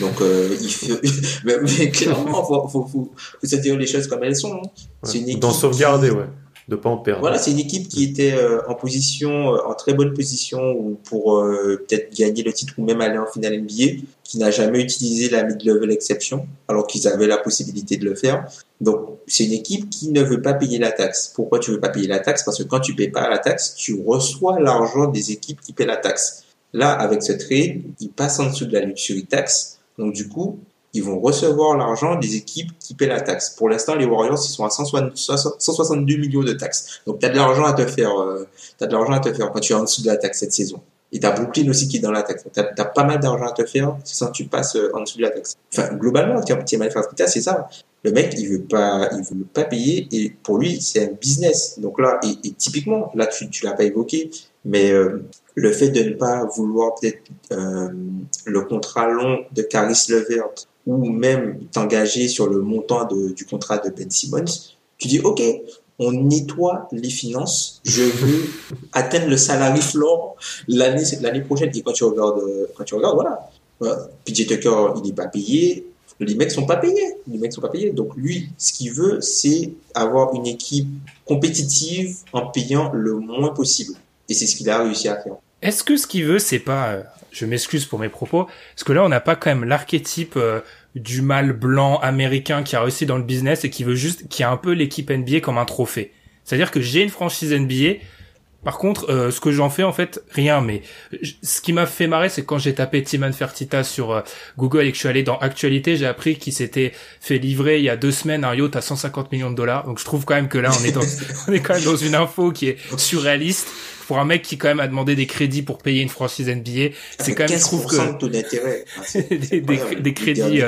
Donc, euh, il fait, mais, mais clairement, faut, faut, faut, faut se dire les choses comme elles sont. hein. C'est une équipe D'en sauvegarder, qui- ouais. De pas en perdre. Voilà, c'est une équipe qui était euh, en position, euh, en très bonne position ou pour euh, peut-être gagner le titre ou même aller en finale NBA, qui n'a jamais utilisé la mid-level exception, alors qu'ils avaient la possibilité de le faire. Donc, c'est une équipe qui ne veut pas payer la taxe. Pourquoi tu veux pas payer la taxe? Parce que quand tu payes pas la taxe, tu reçois l'argent des équipes qui paient la taxe. Là, avec ce trade, ils passent en dessous de la luxury tax. Donc, du coup, ils vont recevoir l'argent des équipes qui paient la taxe. Pour l'instant, les Warriors, ils sont à 160 162 millions de taxes. Donc, tu as de l'argent à te faire, euh, t'as de l'argent à te faire quand tu es en dessous de la taxe cette saison. Et t'as Brooklyn aussi qui est dans la taxe. T'as as pas mal d'argent à te faire sans tu passes euh, en dessous de la taxe. Enfin, globalement, Tiamat Fertitta, c'est ça. Le mec, il veut pas, il veut pas payer et pour lui, c'est un business. Donc là, et, et typiquement, là, tu, tu l'as pas évoqué, Mais euh, le fait de ne pas vouloir peut-être euh, le contrat long de Caris Levert ou même t'engager sur le montant de, du contrat de Ben Simmons, tu dis ok, on nettoie les finances. Je veux atteindre le salarié floor l'année l'année prochaine. Et quand tu regardes, quand tu regardes, voilà, PJ Tucker, il n'est pas payé. Les mecs sont pas payés. Les mecs sont pas payés. Donc lui, ce qu'il veut, c'est avoir une équipe compétitive en payant le moins possible. Et c'est ce qu'il a réussi à faire. Est-ce que ce qu'il veut, c'est pas, euh, je m'excuse pour mes propos, parce que là, on n'a pas quand même l'archétype euh, du mâle blanc américain qui a réussi dans le business et qui veut juste, qui a un peu l'équipe NBA comme un trophée. C'est-à-dire que j'ai une franchise NBA, par contre, euh, ce que j'en fais en fait, rien. Mais ce qui m'a fait marrer, c'est quand j'ai tapé Timan Fertita sur euh, Google et que je suis allé dans Actualité, j'ai appris qu'il s'était fait livrer il y a deux semaines un yacht à 150 millions de dollars. Donc je trouve quand même que là, on est dans, on est quand même dans une info qui est surréaliste pour un mec qui quand même a demandé des crédits pour payer une franchise NBA. C'est quand même, je trouve que des, des, crédits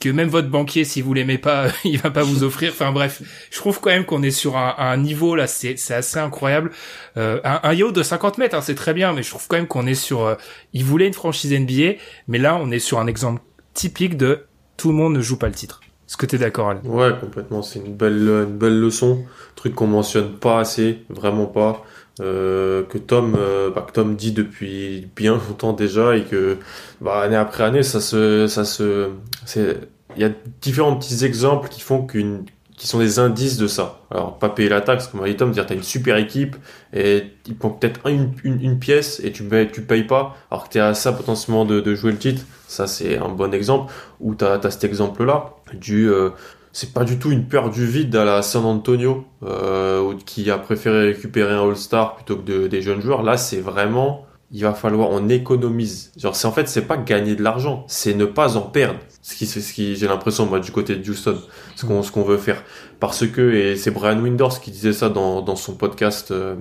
que même votre banquier, si vous l'aimez pas, il va pas vous offrir. Enfin bref, je trouve quand même qu'on est sur un, un, niveau là, c'est assez incroyable. Euh, un, un yacht de 50 mètres, hein, c'est très bien, mais je trouve quand même qu'on est sur. Euh, il voulait une franchise NBA, mais là, on est sur un exemple typique de tout le monde ne joue pas le titre. Est-ce que t'es d'accord, Alain? Ouais, complètement. C'est une belle, une belle leçon. Truc qu'on mentionne pas assez, vraiment pas. Euh, que Tom, euh, bah, que Tom dit depuis bien longtemps déjà et que bah, année après année, ça se, ça se, c'est, il y a différents petits exemples qui font qu'une, qui sont des indices de ça. Alors, pas payer la taxe, comme a dit Tom, dire t'as une super équipe et ils prennent peut-être une, une, pièce et tu payes, tu payes pas, alors que t'es à ça potentiellement de, jouer le titre. Ça, c'est un bon exemple. Ou t'as, as cet exemple-là du, euh, c'est pas du tout une peur du vide à la San Antonio euh, qui a préféré récupérer un All-Star plutôt que de, des jeunes joueurs. Là, c'est vraiment il va falloir on économise. Genre c'est en fait c'est pas gagner de l'argent, c'est ne pas en perdre. Ce qui c'est ce qui j'ai l'impression moi du côté de Houston, ce qu'on ce qu'on veut faire parce que et c'est Brian Winders qui disait ça dans dans son podcast euh,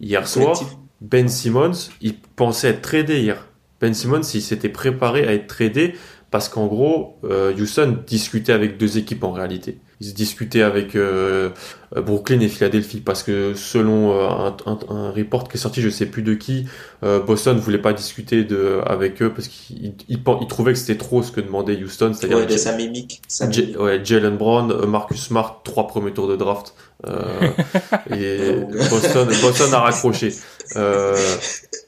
hier soir. Ben Simmons, il pensait être tradé hier. Ben Simmons, il s'était préparé à être tradé parce qu'en gros, euh, Houston discutait avec deux équipes en réalité. Ils discutaient avec euh, Brooklyn et Philadelphie parce que selon euh, un, un, un, report qui est sorti, je sais plus de qui, euh, Boston voulait pas discuter de avec eux parce qu'ils ils, ils, trouvaient que c'était trop ce que demandait Houston, c'est-à-dire ouais, sa mimique. Ouais, Jalen Brown, euh, Marcus Smart, trois premiers tours de draft. Euh, et Boston, Boston a raccroché. Euh,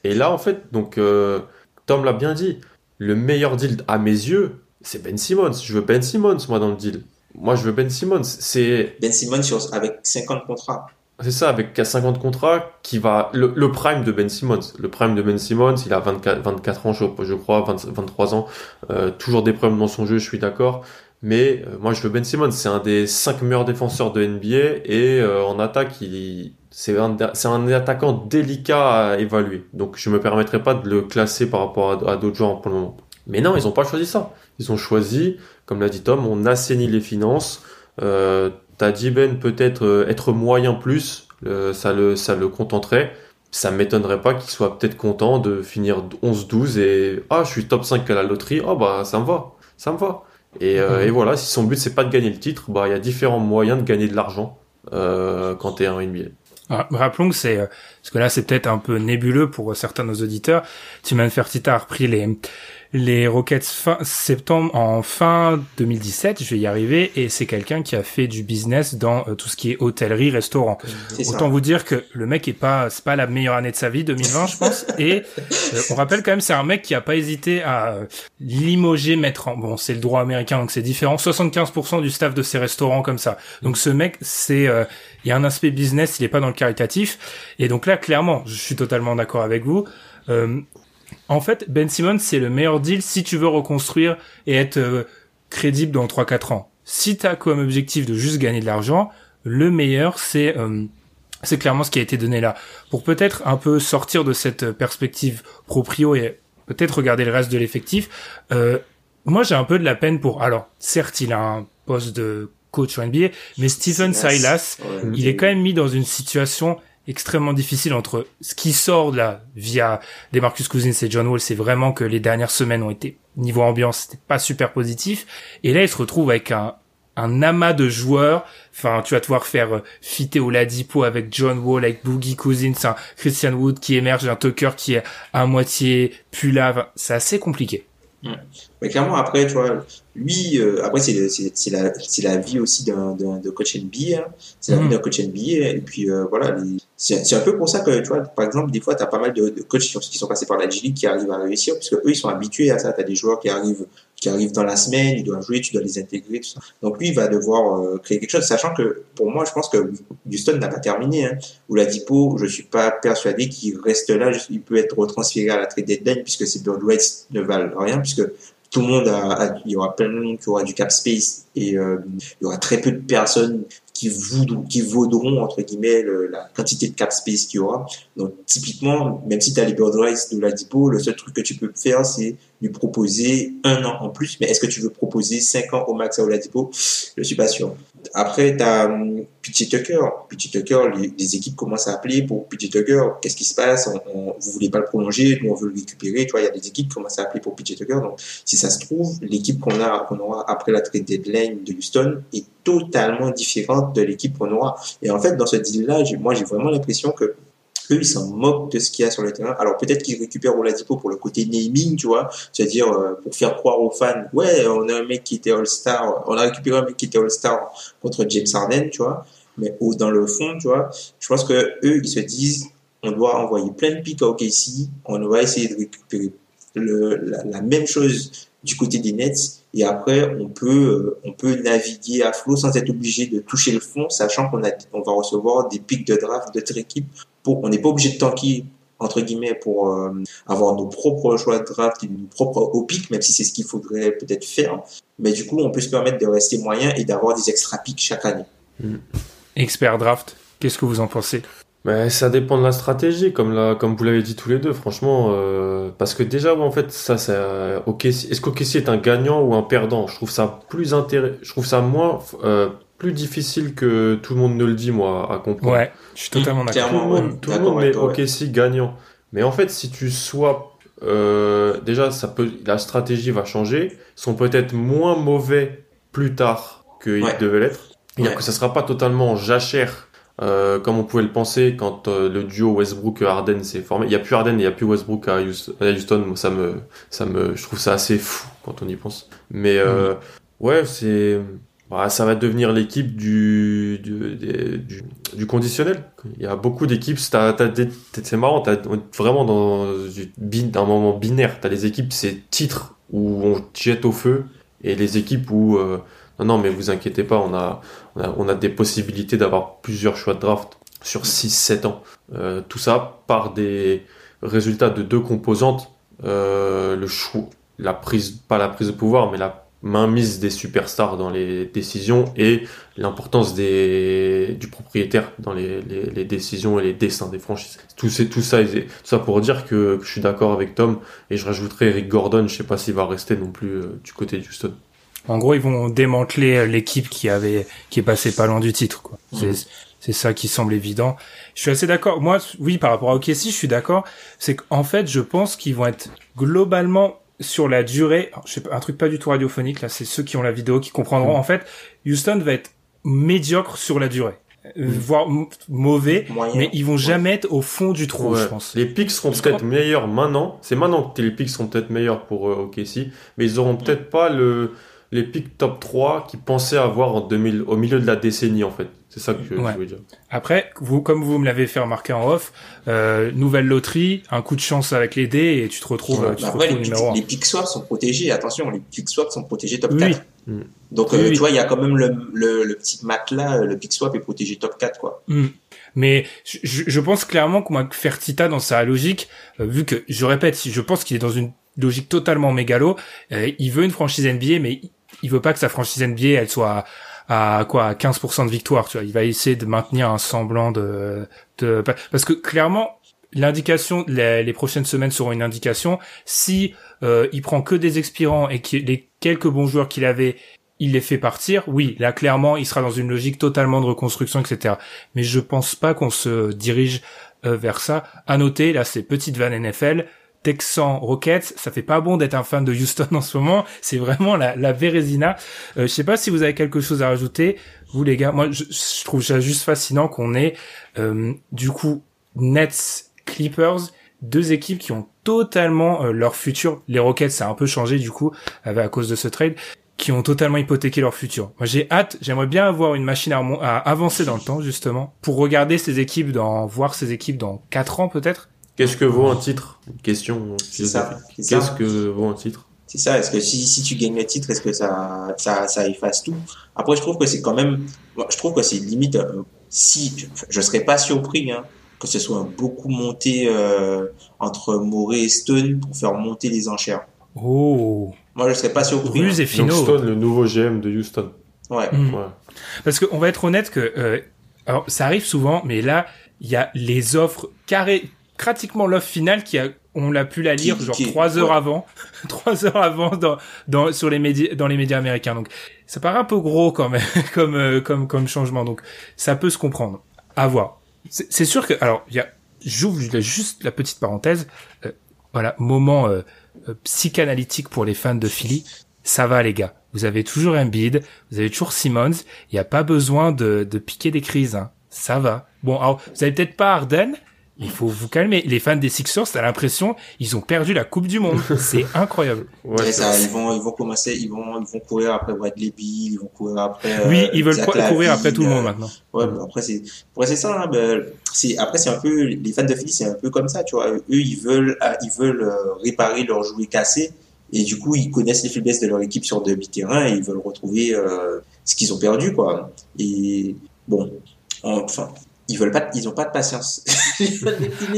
et là, en fait, donc Tom l'a bien dit le meilleur deal à mes yeux, c'est Ben Simmons. Je veux Ben Simmons, moi, dans le deal. Moi, je veux Ben Simmons. C'est Ben Simmons avec 50 contrats. C'est ça, avec 50 contrats, qui va le, prime de Ben Simmons. Le prime de Ben Simmons, il a 24, 24 ans, je, crois, 23 ans. Euh, toujours des problèmes dans son jeu, je suis d'accord. Mais euh, moi, je veux Ben Simmons. C'est un des 5 meilleurs défenseur de NBA et euh, en attaque, il, c'est un, un attaquant délicat à évaluer. Donc je me permettrai pas de le classer par rapport à, d'autres joueurs pour le moment. Mais non, ils ont pas choisi ça. Ils ont choisi, comme l'a dit Tom, on assainit les finances. Euh, T'as dit Ben peut-être euh, être moyen plus, ça le ça le contenterait. Ça m'étonnerait pas qu'il soit peut-être content de finir 11-12 et ah je suis top 5 à la loterie, oh bah ça me va, ça me va. Et, euh, et voilà, si son but c'est pas de gagner le titre, bah il y a différents moyens de gagner de l'argent euh, quand t'es en NBA. Plung se parce que là c'est peut-être un peu nébuleux pour certains de nos auditeurs. Timan Fertitta a repris les les Rockets fin septembre en fin 2017, je vais y arriver, et c'est quelqu'un qui a fait du business dans euh, tout ce qui est hôtellerie, restaurant. Autant vous dire que le mec est pas, c'est pas la meilleure année de sa vie, 2020, je pense. Et euh, on rappelle quand même, c'est un mec qui a pas hésité à euh, limoger, mettre en, bon, c'est le droit américain, donc c'est différent, 75% du staff de ces restaurants comme ça. Donc ce mec, c'est, il y a un aspect business, il est pas dans le caritatif. Et donc là, clairement, je suis totalement d'accord avec vous. Euh, en fait, Ben Simmons, c'est le meilleur deal si tu veux reconstruire et être euh, crédible dans 3-4 ans. Si tu as comme objectif de juste gagner de l'argent, le meilleur, c'est euh, c'est clairement ce qui a été donné là. Pour peut-être un peu sortir de cette perspective proprio et peut-être regarder le reste de l'effectif, euh, moi j'ai un peu de la peine pour... Alors, certes, il a un poste de coach en NBA, mais Stephen Silas, il est quand même mis dans une situation extrêmement difficile entre ce qui sort là via des Marcus Cousins et John Wall, c'est vraiment que les dernières semaines ont été niveau ambiance, c'était pas super positif. Et là, il se retrouve avec un un amas de joueurs. Enfin, tu vas devoir faire euh, fitter Oladipo avec John Wall, avec Boogie Cousins, un Christian Wood qui émerge, un Tucker qui est à moitié plus là. c'est assez compliqué. Mais clairement, après, tu vois, lui, euh, après, c'est c'est la, la vie aussi d'un de coach NBA. Hein. C'est la vie mm. d'un coach NBA. Et puis, euh, voilà, c'est un peu pour ça que, tu vois, par exemple, des fois, tu as pas mal de, de coachs qui sont passés par la G League qui arrivent à réussir, parce que eux, ils sont habitués à ça. Tu as des joueurs qui arrivent qui arrivent dans la semaine, ils doivent jouer, tu dois les intégrer, tout ça. Donc lui, il va devoir euh, créer quelque chose, sachant que pour moi, je pense que Houston n'a pas terminé. Hein. Ou la Dipo, je suis pas persuadé qu'il reste là, il peut être retransféré à la trade deadline puisque ces bird rights ne valent rien, puisque tout le monde a, il y aura plein de monde qui aura du cap space et euh, il y aura très peu de personnes qui vaudront, qui vaudront entre guillemets la quantité de cap space qu'il y aura. Donc typiquement, même si tu as les bird rights de la Dipo, le seul truc que tu peux faire, c'est lui proposer un an en plus. Mais est-ce que tu veux proposer cinq ans au max à Oladipo? Je suis pas sûr. Après, tu as hum, Pitchy Tucker. Pitchy Tucker, les, équipes commencent à appeler pour Pitchy Tucker. Qu'est-ce qui se passe? On, Vous voulez pas le prolonger, nous on veut le récupérer. Tu vois, il y a des équipes qui commencent à appeler pour Pitchy Tucker. Donc, si ça se trouve, l'équipe qu'on a, qu'on aura après la trade deadline de Houston est totalement différente de l'équipe qu'on aura. Et en fait, dans ce deal-là, moi, j'ai vraiment l'impression que eux, ils s'en moquent de ce qu'il y a sur le terrain. Alors peut-être qu'ils récupèrent Oladipo pour le côté naming, tu vois, c'est-à-dire euh, pour faire croire aux fans, ouais, on a un mec qui était All-Star, on a récupéré un mec qui était All-Star contre James Harden, tu vois, mais dans le fond, tu vois, je pense que eux, ils se disent, on doit envoyer plein de pics à OKC, on va essayer de récupérer la, même chose du côté des Nets et après on peut euh, on peut naviguer à flot sans être obligé de toucher le fond sachant qu'on a on va recevoir des pics de draft de notre on n'est pas obligé de tanker entre guillemets pour euh, avoir nos propres choix de draft et nos propres au pic, même si c'est ce qu'il faudrait peut-être faire. Mais du coup, on peut se permettre de rester moyen et d'avoir des extra pics chaque année. Hmm. Expert draft, qu'est-ce que vous en pensez? Mais ça dépend de la stratégie, comme la, comme vous l'avez dit tous les deux, franchement, euh, parce que déjà, en fait, ça, euh. Est-ce qu'OKC est un gagnant ou un perdant? Je trouve ça plus intéressant, je trouve ça moins plus difficile que tout le monde ne le dit, moi, à comprendre. Ouais, je suis totalement d'accord. Tout le monde, tout le monde met ok si gagnant. Mais en fait, si tu sois euh, déjà, ça peut, la stratégie va changer, sont peut-être moins mauvais plus tard qu'ils devaient l'être. C'est-à-dire que ça sera pas totalement jachère euh, comme on pouvait le penser quand euh, le duo Westbrook-Harden s'est formé. Il y a plus Harden, il y a plus Westbrook à Houston. ça me, ça me, je trouve ça assez fou quand on y pense. Mais euh, ouais, c'est bah, ça va devenir l'équipe du du, du, conditionnel. Il y a beaucoup d'équipes, c'est marrant, t'as vraiment dans un moment binaire. T'as les équipes, c'est titres où on jette au feu, et les équipes où euh, non, non, mais vous inquiétez pas, on a, on a, on a des possibilités d'avoir plusieurs choix de draft sur 6-7 ans. Euh, tout ça par des résultats de deux composantes. Euh, le choix, la prise, pas la prise de pouvoir, mais la mainmise des superstars dans les décisions et l'importance des du propriétaire dans les, les, décisions et les dessins des franchises. Tout, c'est, tout, ça, tout ça pour dire que, je suis d'accord avec Tom et je rajouterai Eric Gordon, je sais pas s'il va rester non plus euh, du côté de Houston. En gros, ils vont démanteler euh, l'équipe qui avait qui est passée pas loin du titre. Quoi. C'est, c'est ça qui semble évident. Je suis assez d'accord. Moi, oui, par rapport à OKC, je suis d'accord. C'est qu'en fait, je pense qu'ils vont être globalement sur la durée, je sais pas, un truc pas du tout radiophonique, là, c'est ceux qui ont la vidéo qui comprendront. En fait, Houston va être médiocre sur la durée. Euh, voire mauvais, mais ils vont jamais être au fond du trou, je pense. Les pics seront peut-être meilleurs maintenant. C'est maintenant que les pics seront peut-être meilleurs pour euh, OKC, mais ils auront peut-être pas le les pics top 3 qu'ils pensaient avoir en 2000, au milieu de la décennie, en fait. C'est ça que je, veux dire. Après, vous, comme vous me l'avez fait remarquer en off, euh, nouvelle loterie, un coup de chance avec les dés et tu te retrouves, tu te retrouves les, numéro pick, les pick swaps sont protégés. Attention, les pick swaps sont protégés top 4. Mm. Donc, euh, tu vois, il y a quand même le, le, le, petit matelas, le pick swap est protégé top 4, quoi. Mm. Mais je, je, pense clairement qu'on va faire Tita dans sa logique, euh, vu que, je répète, je pense qu'il est dans une logique totalement mégalo. Euh, il veut une franchise NBA, mais il veut pas que sa franchise NBA elle soit à, quoi à 15% de victoire tu vois. Il va essayer de maintenir un semblant de, parce que clairement l'indication les, les, prochaines semaines seront une indication. Si euh, il prend que des expirants et que les quelques bons joueurs qu'il avait il les fait partir oui là clairement il sera dans une logique totalement de reconstruction etc mais je pense pas qu'on se dirige euh, vers ça. À noter là c'est petite van NFL Texan Rockets, ça fait pas bon d'être un fan de Houston en ce moment. C'est vraiment la, la Vérésina. Euh, je sais pas si vous avez quelque chose à rajouter, vous les gars. Moi, je, je trouve ça juste fascinant qu'on ait euh, du coup Nets, Clippers, deux équipes qui ont totalement euh, leur futur. Les Rockets, ça a un peu changé du coup à cause de ce trade qui ont totalement hypothéqué leur futur. Moi, j'ai hâte, j'aimerais bien avoir une machine à, à, avancer dans le temps, justement, pour regarder ces équipes dans, voir ces équipes dans quatre ans, peut-être. Qu'est-ce que vaut un titre? Question. C'est ça. Qu'est-ce que vaut un titre? C'est ça. Est-ce que si, si tu gagnes le titre, est-ce que ça, ça, ça efface tout? Après, je trouve que c'est quand même, je trouve que c'est limite, euh, si, je serais pas surpris, hein, que ce soit beaucoup monté euh, entre Morey et Stone pour faire monter les enchères. Oh moi, je serais pas surpris. Ruse et Donc Stone, le nouveau GM de Houston. Ouais. Mm. ouais. Parce qu'on va être honnête que, euh, alors ça arrive souvent, mais là, il y a les offres carré, pratiquement l'offre finale qui a, on l'a pu la lire Qui- genre qui- trois heures ouais. avant, trois heures avant dans, dans sur les médias, dans les médias américains. Donc ça paraît un peu gros quand même, comme euh, comme comme changement. Donc ça peut se comprendre. À voir. C'est sûr que, alors il y a, j'ouvre juste la petite parenthèse. euh, voilà, moment euh, euh, psychanalytique pour les fans de Philly. Ça va les gars. Vous avez toujours Embiid, vous avez toujours Simmons. Il n'y a pas besoin de, de piquer des crises. Hein. Ça va. Bon, alors vous avez peut-être pas Harden, mais il faut vous calmer. Les fans des Sixers, t'as l'impression ils ont perdu la Coupe du Monde. C'est incroyable. Ouais, ça, ils vont, ils vont commencer, ils vont, ils vont courir après Bradley Bill, ils vont courir après. euh, oui, ils veulent courir après tout le monde euh, maintenant. Ouais, mais après c'est, après c'est ça. Hein, ben, c'est après c'est un peu les fans de Philly, c'est un peu comme ça, tu vois. Eux, ils veulent, ah, ils veulent euh, réparer leurs jouets cassés et du coup ils connaissent les faiblesses de leur équipe sur demi-terrain et ils veulent retrouver euh, ce qu'ils ont perdu, quoi. Et bon, enfin, ils veulent pas, ils ont pas de patience.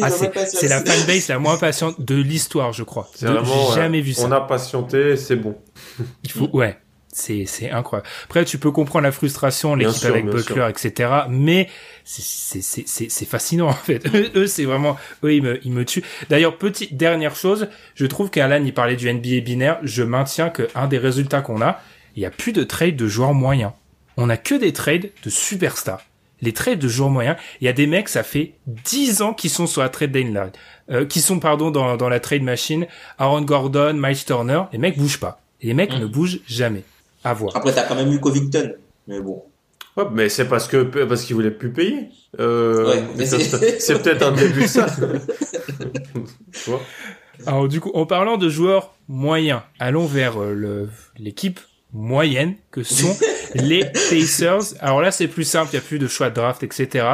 Ah, c'est pas de patience. c'est la fanbase la moins patiente de l'histoire, je crois. C'est De- vraiment. J'ai ouais, jamais vu ça. On a patienté, c'est bon. Il faut, ouais. C'est, c'est incroyable. Après, tu peux comprendre la frustration, l'équipe avec Buckler, etc. Mais c'est, c'est, c'est, c'est, fascinant, en fait. Eux, c'est vraiment, eux, ils me, ils me tuent. D'ailleurs, petite dernière chose, je trouve qu'Alan, il parlait du NBA binaire. Je maintiens que un des résultats qu'on a, il y a plus de trades de joueurs moyens. On a que des trades de superstars. Les trades de joueurs moyens, il y a des mecs, ça fait 10 ans qu'ils sont sur la trade deadline, euh, qui sont, pardon, dans, dans la trade machine. Aaron Gordon, Miles Turner, les mecs bougent pas. Et les mecs Mhm. ne bougent jamais. À voir. Après, t'as quand même eu Covington, mais bon. Ouais, mais c'est parce que parce qu'ils voulaient plus payer. Euh, Ouais, mais c'est peut-être un début de ça. Tu vois Alors du coup, en parlant de joueurs moyens, allons vers euh, le l'équipe moyenne que sont les Pacers. Alors là, c'est plus simple, il n'y a plus de choix de draft, etc.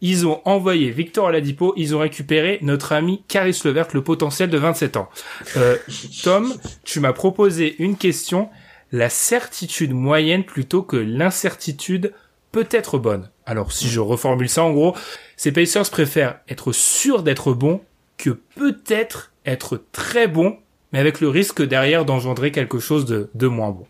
Ils ont envoyé Victor Oladipo, ils ont récupéré notre ami Caris Levert, le potentiel de 27 ans. Euh, Tom, tu m'as proposé une question, la certitude moyenne plutôt que l'incertitude peut être bonne. Alors si je reformule ça en gros, ces Pacers préfèrent être sûrs d'être bons que peut-être être très bons, mais avec le risque derrière d'engendrer quelque chose de, de moins bon.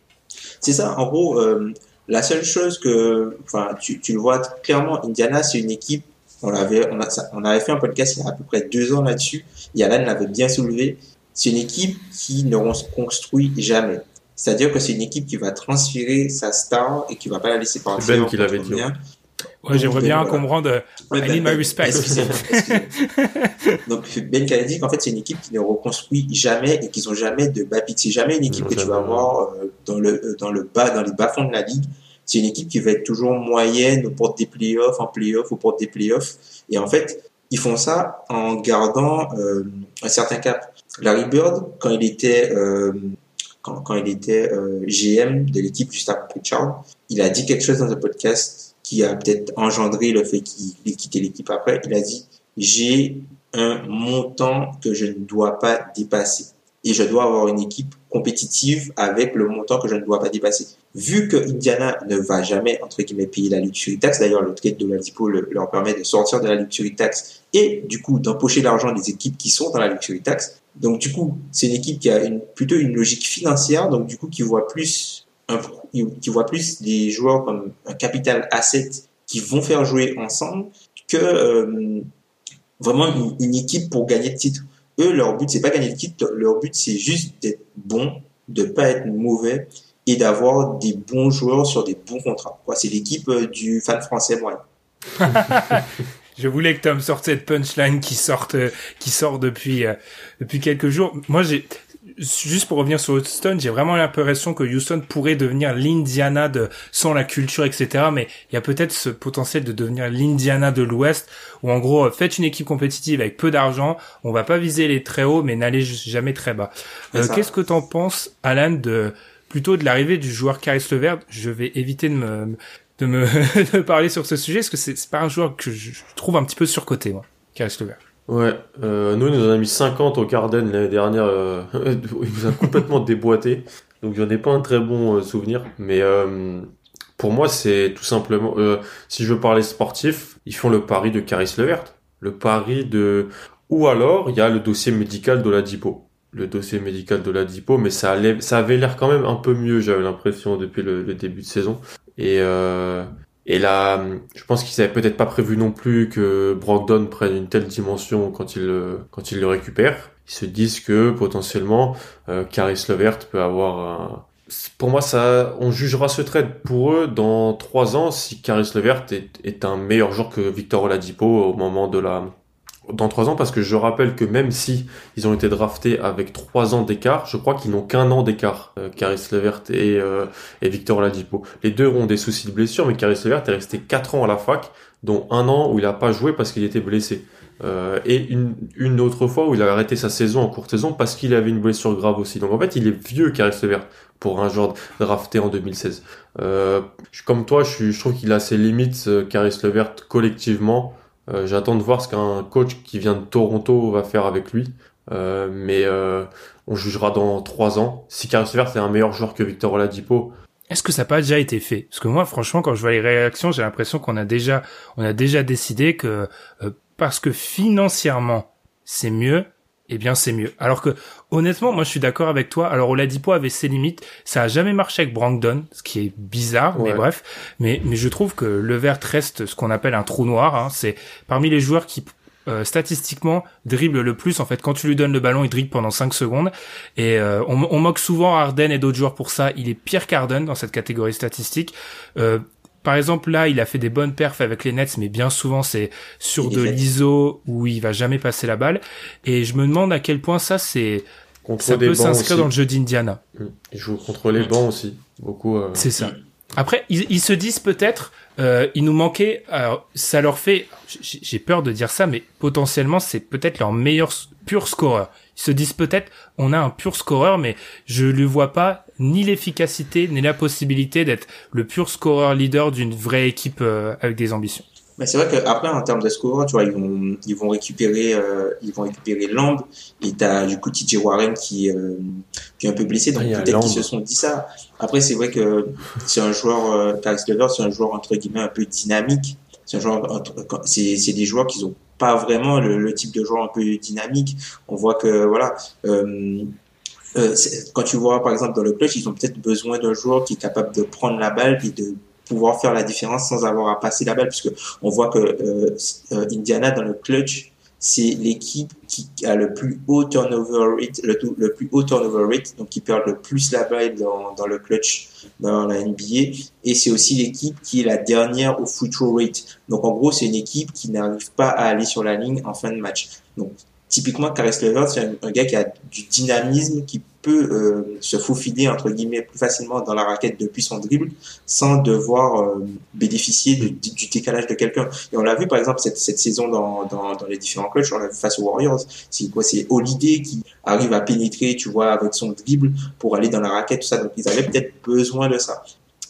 C'est ça, en gros, euh, la seule chose que, enfin, tu, tu le vois clairement, Indiana, c'est une équipe, on l'avait, on, a, on avait fait un podcast il y a à peu près deux ans là-dessus, Yalan l'avait bien soulevé, c'est une équipe qui ne reconstruit jamais. C'est-à-dire que c'est une équipe qui va transférer sa star et qui va pas la laisser partir. Ben qui l'avait dit. Ouais, j'aimerais bien Voilà. qu'on me rende... euh, Ouais, I Ben- need my respect. Donc Ben dit qu'en fait c'est une équipe qui ne reconstruit jamais et qu'ils ont jamais de bas pics. C'est jamais une équipe que tu vas voir euh, dans le euh, dans le bas dans les bas fonds de la ligue. C'est une équipe qui va être toujours moyenne aux portes des playoffs, en playoffs, aux portes des playoffs. Et en fait, ils font ça en gardant euh, un certain cap. Larry Bird, quand il était euh, quand, quand il était euh, GM de l'équipe juste après Pritchard, il a dit quelque chose dans un podcast qui a peut-être engendré le fait qu'il ait quitté l'équipe après. Il a dit j'ai un montant que je ne dois pas dépasser et je dois avoir une équipe compétitive avec le montant que je ne dois pas dépasser. Vu que Indiana ne va jamais entre guillemets payer la luxury tax, d'ailleurs le trade de l'Aldipo le- leur permet de sortir de la luxury tax et du coup d'empocher l'argent des équipes qui sont dans la luxury tax. Donc du coup, c'est une équipe qui a plutôt une logique financière, donc du coup qui voit plus un, qui voit plus des joueurs comme un capital asset qui vont faire jouer ensemble que euh, vraiment une, équipe pour gagner le titre. Eux, leur but c'est pas gagner le titre, leur but c'est juste d'être bon, de pas être mauvais et d'avoir des bons joueurs sur des bons contrats. C'est l'équipe euh, du fan français moyen. Je voulais que Tom sorte cette punchline qui sorte, qui sort depuis depuis quelques jours. Moi, j'ai juste pour revenir sur Houston, j'ai vraiment l'impression que Houston pourrait devenir l'Indiana de sans la culture, etc. Mais il y a peut-être ce potentiel de devenir l'Indiana de l'Ouest, où en gros, faites une équipe compétitive avec peu d'argent, on va pas viser les très hauts, mais n'allez jamais très bas. Euh, Qu'est-ce que t'en penses, Alan, de plutôt de l'arrivée du joueur Caris Levert? Je vais éviter de me de me de parler sur ce sujet, parce que c'est pas un joueur que je trouve un petit peu surcoté, moi, Caris Levert. Ouais, euh, nous, il nous en a mis 50 au Carden l'année dernière. Euh, il nous a complètement déboîté. Donc, j'en ai pas un très bon euh, souvenir. Mais euh, pour moi, c'est tout simplement... Euh, si je veux parler sportif, ils font le pari de Caris Levert. Le pari de... Ou alors, il y a le dossier médical de la Dipo. Le dossier médical de la Dipo, mais ça, allait, ça avait l'air quand même un peu mieux, j'avais l'impression, depuis le, le, début de saison. Et... Et là, je pense qu'ils avaient peut-être pas prévu non plus que Brogdon prenne une telle dimension quand il quand il le récupère. Ils se disent que potentiellement euh, Caris Levert peut avoir un... Pour moi, ça, on jugera ce trade pour eux dans trois ans si Caris Levert est, est un meilleur joueur que Victor Oladipo au moment de la dans trois ans parce que je rappelle que même si ils ont été draftés avec trois ans d'écart, je crois qu'ils n'ont qu'un an d'écart, euh, Caris Levert et, euh, et Victor Ladipo. Les deux ont des soucis de blessure, mais Caris Levert est resté quatre ans à la fac, dont un an où il n'a pas joué parce qu'il était blessé. Euh, et une, une autre fois où il a arrêté sa saison en courte saison parce qu'il avait une blessure grave aussi. Donc en fait, il est vieux Caris Levert pour un joueur drafté en 2016. Euh, comme toi, je, je trouve qu'il a ses limites, euh, Caris Levert, collectivement. Euh, J'attends de voir ce qu'un coach qui vient de Toronto va faire avec lui. Euh, mais euh, on jugera dans trois ans. Si Caris Levert est un meilleur joueur que Victor Oladipo, est-ce que ça n'a pas déjà été fait? Parce que moi, franchement, quand je vois les réactions, j'ai l'impression qu'on a déjà, on a déjà décidé que euh, parce que financièrement c'est mieux, eh bien c'est mieux. Alors que honnêtement, moi je suis d'accord avec toi. Alors Oladipo avait ses limites, ça a jamais marché avec Brandon, ce qui est bizarre, Ouais. mais bref. Mais mais je trouve que Levert reste ce qu'on appelle un trou noir. Hein. C'est parmi les joueurs qui euh, statistiquement dribble le plus en fait quand tu lui donnes le ballon il dribble pendant 5 secondes et euh, on, on moque souvent Harden et d'autres joueurs pour ça il est pire qu'Harden dans cette catégorie statistique euh, par exemple, là, il a fait des bonnes perfs avec les Nets, mais bien souvent, c'est sur Il de l'ISO où il va jamais passer la balle. Et je me demande à quel point ça, c'est, contre ça peut s'inscrire dans le jeu d'Indiana. Mm. Il joue contre les bancs aussi. Beaucoup. euh, C'est ça. Après, ils, ils se disent peut-être, euh, il nous manquait, alors, ça leur fait, j'ai peur de dire ça, mais potentiellement, c'est peut-être leur meilleur pur scoreur. Ils se disent peut-être, on a un pur scoreur, mais je ne vois pas ni l'efficacité, ni la possibilité d'être le pur scoreur leader d'une vraie équipe euh, avec des ambitions. Mais c'est vrai qu'après, en termes de score, tu vois, ils vont, ils vont récupérer, euh, ils vont récupérer Lamb et t'as du coup TJ Warren qui, euh, qui est un peu blessé. Donc Ah, peut-être qu'ils se sont dit ça. Après, c'est vrai que c'est un joueur, euh, Caris Levert, c'est un joueur entre guillemets un peu dynamique. C'est un joueur, entre- c'est, c'est des joueurs qui ont pas vraiment le, le type de joueur un peu dynamique. On voit que, voilà, euh, euh, quand tu vois par exemple dans le clutch, ils ont peut-être besoin d'un joueur qui est capable de prendre la balle et de pouvoir faire la différence sans avoir à passer la balle, puisque on voit que euh, euh, Indiana dans le clutch, c'est l'équipe qui a le plus haut turnover rate, le, le plus haut turnover rate, donc qui perd le plus la balle dans, dans le clutch dans la NBA, et c'est aussi l'équipe qui est la dernière au free throw rate. Donc en gros, c'est une équipe qui n'arrive pas à aller sur la ligne en fin de match. Donc typiquement, Caris Levert, c'est un, gars qui a du dynamisme, qui peut euh, se faufiler entre guillemets plus facilement dans la raquette depuis son dribble, sans devoir euh, bénéficier du, décalage de quelqu'un. Et on l'a vu par exemple cette, saison dans les différents clutches, on l'a vu face aux Warriors. C'est quoi C'est Holiday qui arrive à pénétrer, tu vois, avec son dribble pour aller dans la raquette, tout ça. Donc ils avaient peut-être besoin de ça.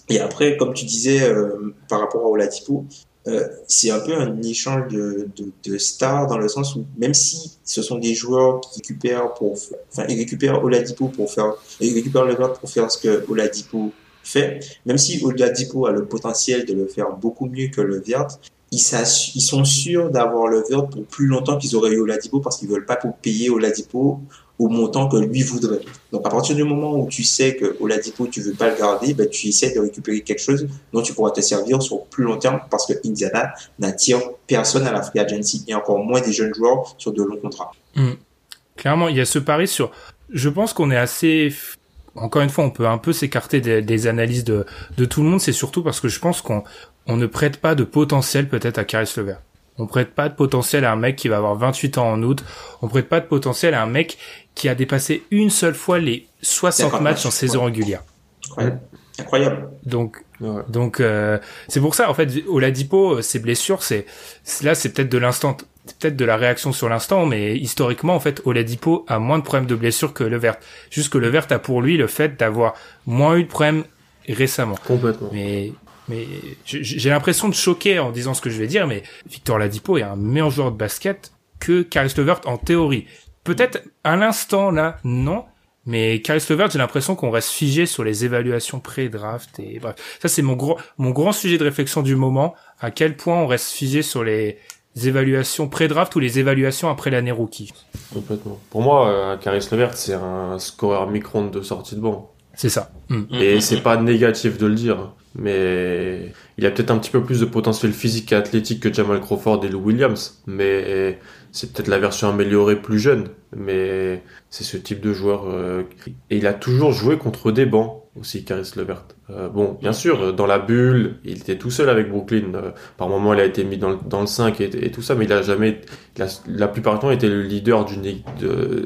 Et après, comme tu disais euh, par rapport à Oladipo, euh, c'est un peu un échange de, de, stars dans le sens où même si ce sont des joueurs qui récupèrent pour, enfin, ils récupèrent Oladipo pour faire, ils récupèrent le pour faire ce que Oladipo fait, même si Oladipo a le potentiel de le faire beaucoup mieux que le Vert, ils, ils sont sûrs d'avoir le Vert pour plus longtemps qu'ils auraient eu Oladipo parce qu'ils veulent pas pour payer Oladipo au montant que lui voudrait. Donc à partir du moment où tu sais que Oladipo tu veux pas le garder, ben, tu essaies de récupérer quelque chose dont tu pourras te servir sur plus long terme parce que Indiana n'attire personne à la free agency et encore moins des jeunes joueurs sur de longs contrats. Clairement, il y a ce pari sur. Je pense qu'on est assez. Encore une fois, on peut un peu s'écarter des, des analyses de, de tout le monde. C'est surtout parce que je pense qu'on on ne prête pas de potentiel peut-être à Caris Levert. On prête pas de potentiel à un mec qui va avoir 28 ans en août. On prête pas de potentiel à un mec qui a dépassé une seule fois les 60 matchs en saison régulière. Incroyable. Incroyable. Donc, donc euh, c'est pour ça en fait Oladipo, ses blessures, c'est là c'est peut-être de l'instant, peut-être de la réaction sur l'instant, mais historiquement en fait Oladipo a moins de problèmes de blessures que Levert. Juste que Levert a pour lui le fait d'avoir moins eu de problèmes récemment. Complètement. Mais mais j'ai l'impression de choquer en disant ce que je vais dire, mais Victor Ladipo est un meilleur joueur de basket que Caris Levert en théorie. Peut-être à l'instant là, non, mais Caris Levert, j'ai l'impression qu'on reste figé sur les évaluations pré-draft et bref. Ça, c'est mon gros, mon grand sujet de réflexion du moment. À quel point on reste figé sur les évaluations pré-draft ou les évaluations après l'année rookie. Complètement. Pour moi, euh, Caris Levert, c'est un scoreur micron de sortie de banc. C'est ça. Mm. Et c'est pas négatif de le dire, mais il a peut-être un petit peu plus de potentiel physique et athlétique que Jamal Crawford et Lou Williams, mais c'est peut-être la version améliorée plus jeune, mais c'est ce type de joueur. Euh, et il a toujours joué contre des bancs aussi, Caris Levert. Euh, bon, bien sûr, dans la bulle, il était tout seul avec Brooklyn. Euh, par moment, il a été mis dans le, dans le 5 et, tout ça, mais il a jamais, la plupart du temps, été le leader d'une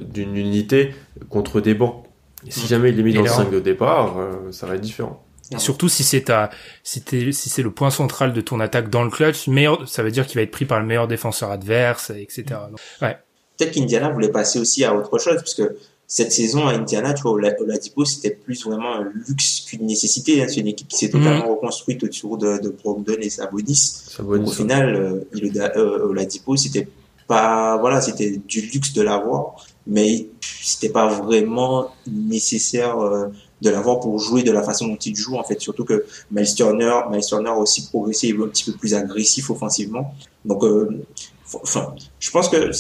d'une unité contre des bancs. Et si jamais il est mis dans le 5 de départ, ça va être différent. Et surtout si c'est ta, si si c'est le point central de ton attaque dans le clutch, meilleur, ça veut dire qu'il va être pris par le meilleur défenseur adverse, etc. ouais. Peut-être qu'Indiana voulait passer aussi à autre chose, parce que cette saison à Indiana, tu vois, Oladipo, c'était plus vraiment un luxe qu'une nécessité. Hein. C'est une équipe qui s'est totalement mhm. reconstruite autour de, de Brogdon et Sabonis. Sabonis au final, euh, il, euh, Oladipo, c'était pas, voilà, c'était du luxe de l'avoir, mais c'était pas vraiment nécessaire euh, de l'avoir pour jouer de la façon dont il joue en fait. Surtout que Miles Turner a aussi progressé il est un petit peu plus agressif offensivement. Donc euh, enfin je pense que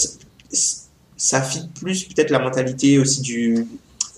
ça fit plus peut-être la mentalité aussi du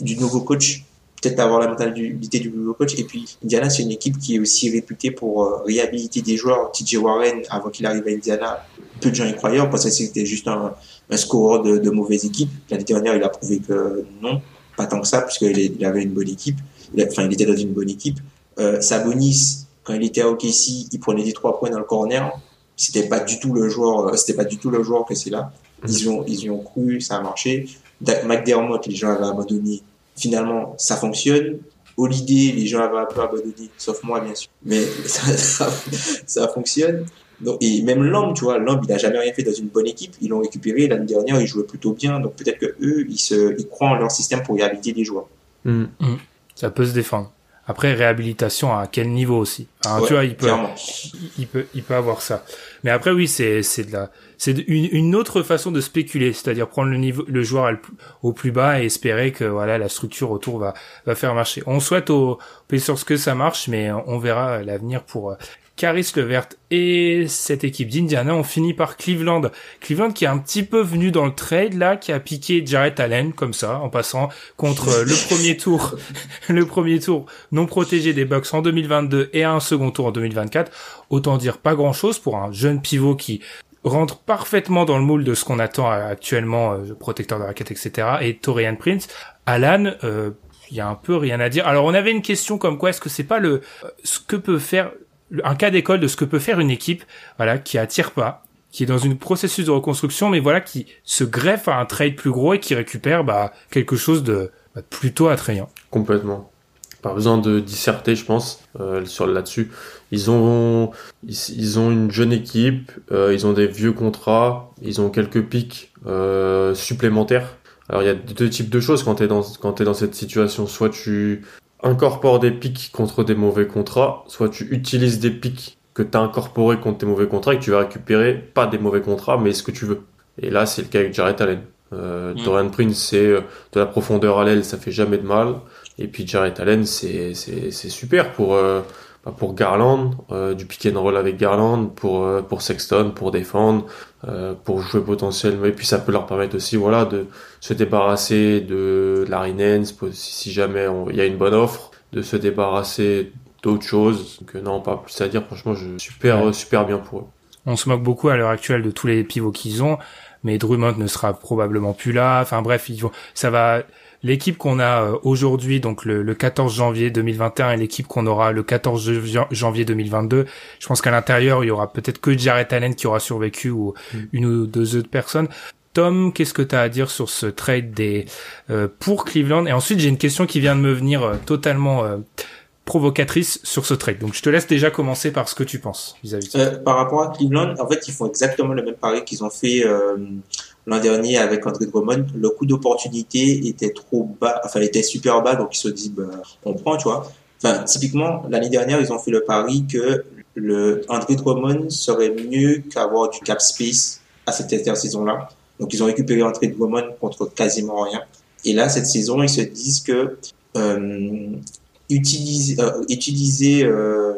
du nouveau coach. Peut-être avoir la mentalité du nouveau coach. Et puis Indiana c'est une équipe qui est aussi réputée pour euh, réhabiliter des joueurs. TJ Warren avant qu'il arrive à Indiana peu de gens y croyaient. Parce que c'était juste un, un scoreur de, de mauvaise équipe l'année dernière il a prouvé que non pas tant que ça, puisqu'il il avait une bonne équipe. enfin, il était dans une bonne équipe. Euh, Sabonis, quand il était à OKC, il prenait des trois points dans le corner. C'était pas du tout le joueur, euh, c'était pas du tout le joueur que c'est là. Ils ont, ils y ont cru, ça a marché. McDermott, les gens avaient abandonné. Finalement, ça fonctionne. Holiday, les gens avaient un peu abandonné, sauf moi, bien sûr. Mais ça, ça fonctionne. Donc, et même Lamb, tu vois, Lamb, il a jamais rien fait dans une bonne équipe. Ils l'ont récupéré l'année dernière, il jouait plutôt bien. Donc peut-être que eux, ils se, ils croient en leur système pour réhabiliter des joueurs. Mm. Mm. Ça peut se défendre. Après, réhabilitation à quel niveau aussi? Tu vois, il peut, il, peut, il peut avoir ça. Mais après, oui, c'est c'est de la, c'est une, une, autre façon de spéculer, c'est-à-dire prendre le niveau, le joueur au plus bas et espérer que voilà la structure autour va va faire marcher. On souhaite aux Pacers que ça marche, mais on verra l'avenir pour Caris Levert et cette équipe d'Indiana ont fini par Cleveland. Cleveland qui est un petit peu venu dans le trade là, qui a piqué Jarrett Allen comme ça, en passant contre le premier tour, le premier tour non protégé des Bucks en 2022 et un second tour en 2024. Autant dire pas grand chose pour un jeune pivot qui rentre parfaitement dans le moule de ce qu'on attend actuellement, euh, protecteur de raquette, etc. Et Torian Prince, Alan, euh, il y a un peu rien à dire. Alors on avait une question comme quoi est-ce que c'est pas le euh, ce que peut faire un cas d'école de ce que peut faire une équipe, voilà, qui attire pas, qui est dans une processus de reconstruction, mais voilà, qui se greffe à un trade plus gros et qui récupère bah, quelque chose de bah, plutôt attrayant. Complètement. Pas besoin de disserter, je pense, euh, sur là-dessus. Ils ont, ils, ont une jeune équipe, euh, ils ont des vieux contrats, ils ont quelques pics euh, supplémentaires. Alors il y a deux types de choses quand t'es dans quand t'es dans cette situation. Soit tu incorpore des pics contre des mauvais contrats, soit tu utilises des pics que tu as incorporés contre tes mauvais contrats et que tu vas récupérer pas des mauvais contrats, mais ce que tu veux. Et là, c'est le cas avec Jared Allen. Euh, mm. Dorian Prince, c'est euh, de la profondeur à l'aile, ça fait jamais de mal. Et puis Jared Allen, c'est super pour euh, pour Garland, euh, du pick and roll avec Garland, pour euh, pour Sexton, pour défendre, euh, pour jouer potentiellement. Et puis ça peut leur permettre aussi, voilà, de se débarrasser de Larry Nance, si jamais il y a une bonne offre, de se débarrasser d'autres choses. Donc non, pas plus à dire. Franchement, je super super bien pour eux. On se moque beaucoup à l'heure actuelle de tous les pivots qu'ils ont, mais Drummond ne sera probablement plus là. Enfin bref, ils vont, ça va l'équipe qu'on a euh, aujourd'hui, donc le, le, 14 janvier 2021, et l'équipe qu'on aura le 14 janvier 2022, je pense qu'à l'intérieur, il y aura peut-être que Jared Allen qui aura survécu ou mm. une ou deux autres personnes. Tom, qu'est-ce que tu as à dire sur ce trade des euh, pour Cleveland? Et ensuite, j'ai une question qui vient de me venir euh, totalement provocatrice sur ce trade. Donc je te laisse déjà commencer par ce que tu penses vis-à-vis. Euh, par rapport à Cleveland, en fait, ils font exactement le même pari qu'ils ont fait euh, l'an dernier avec André Drummond. Le coût d'opportunité était trop bas, enfin était super bas, donc ils se disent bah, on prend, tu vois. Enfin, typiquement l'année dernière, ils ont fait le pari que le André Drummond serait mieux qu'avoir du cap space à cette intersaison-là. Donc ils ont récupéré André Drummond contre quasiment rien. Et là, cette saison, ils se disent que euh, utiliser, euh, utiliser euh,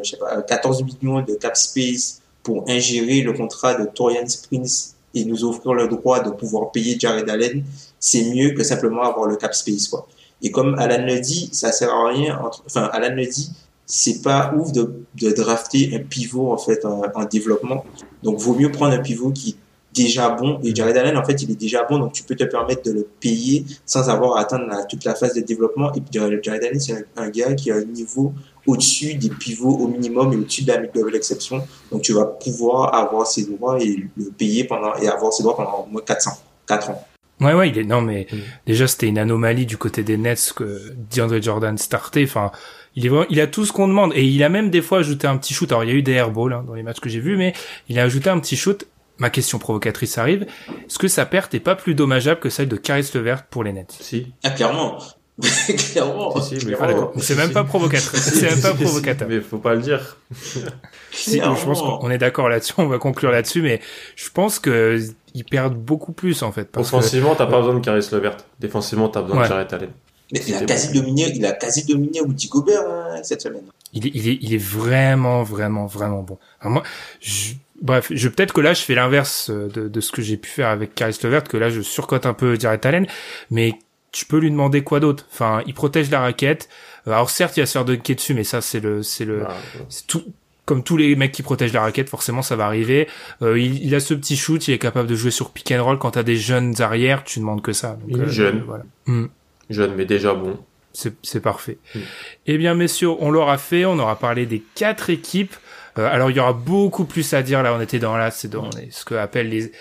14 millions de cap space pour ingérer le contrat de Torian Springs et nous offrir le droit de pouvoir payer Jared Allen, c'est mieux que simplement avoir le cap space quoi. Et comme Alan le dit, ça sert à rien. Entre, enfin, Alan le dit, c'est pas ouf de, de drafter un pivot en fait en, en, développement. Donc, vaut mieux prendre un pivot qui déjà bon. Et Jared Allen, en fait, il est déjà bon, donc tu peux te permettre de le payer sans avoir à atteindre toute la phase de développement. Et Jared Allen, c'est un, gars qui a un niveau au-dessus des pivots au minimum et au-dessus de la mid-level exception. Donc tu vas pouvoir avoir ses droits et le payer pendant, et avoir ses droits pendant au moins 400, 4 ans. Ouais, ouais, il est, non, mais mm. déjà, c'était une anomalie du côté des Nets que DeAndre Jordan startait. Enfin, il est vraiment, il a tout ce qu'on demande et il a même des fois ajouté un petit shoot. Alors, il y a eu des airballs hein, dans les matchs que j'ai vus, mais il a ajouté un petit shoot ma question provocatrice arrive. Est-ce que sa perte est pas plus dommageable que celle de Caris Levert pour les Nets? Si. Ah, clairement. clairement. Si, mais c'est même pas provocateur. c'est même pas provocateur. mais faut pas le dire. si, je pense qu'on est d'accord là-dessus. On va conclure là-dessus, mais je pense que ils perdent beaucoup plus en fait. Offensivement, t'as pas besoin de Caris Levert. Défensivement, t'as besoin de Jared Allen. Mais il a quasi dominé, il a quasi dominé Woody Gobert hein, cette semaine. Il est, il est, il est vraiment, vraiment, vraiment bon. Alors moi, je, bref, je peut-être que là je fais l'inverse euh, de, de, ce que j'ai pu faire avec Caris Levert, que là je surcote un peu Jared Allen, mais tu peux lui demander quoi d'autre Enfin, il protège la raquette. Euh, alors certes, il va se faire dunker dessus, mais ça c'est le, c'est le, ah, c'est tout. Comme tous les mecs qui protègent la raquette, forcément ça va arriver. Euh, il, il, a ce petit shoot, il est capable de jouer sur pick and roll. Quand t'as des jeunes arrières, tu demandes que ça. il est jeune, voilà. Hmm. jeune mais déjà bon. C'est parfait. Hmm. Eh bien, messieurs, on l'aura fait. On aura parlé des quatre équipes. Euh, alors il y aura beaucoup plus à dire là. On était dans là, c'est dans ce que appellent les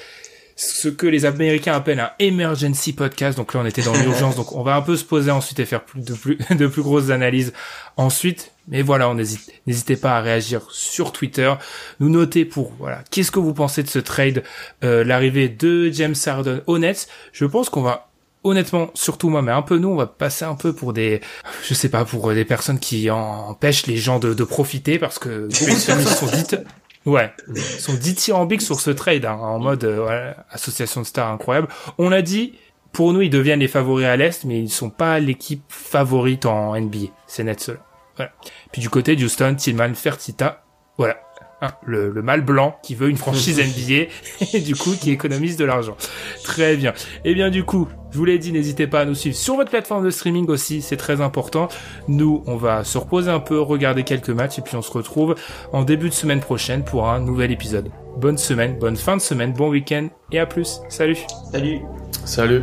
ce que les Américains appellent un emergency podcast. Donc là, on était dans l'urgence. donc on va un peu se poser ensuite et faire plus de plus de plus grosses analyses ensuite. Mais voilà, on hésite, n'hésitez pas à réagir sur Twitter, nous noter pour voilà, qu'est-ce que vous pensez de ce trade, euh, l'arrivée de James Harden au Nets. Je pense qu'on va honnêtement, surtout moi, mais un peu nous, on va passer un peu pour des, je sais pas, pour des personnes qui empêchent les gens de, de profiter parce que sont dites, ouais, sont dithyrambiques sur ce trade, hein, en mode euh, association de stars incroyable. On l'a dit, pour nous, ils deviennent les favoris à l'est, mais ils sont pas l'équipe favorite en NBA. C'est net cela. Voilà. Puis du côté de Houston, Tillman, Fertita, voilà. Hein, le, le mâle blanc qui veut une franchise NBA et du coup qui économise de l'argent. Très bien. Et eh bien du coup, je vous l'ai dit, n'hésitez pas à nous suivre sur votre plateforme de streaming aussi, c'est très important. Nous, on va se reposer un peu, regarder quelques matchs et puis on se retrouve en début de semaine prochaine pour un nouvel épisode. Bonne semaine, bonne fin de semaine, bon week-end et à plus. Salut. Salut. Salut.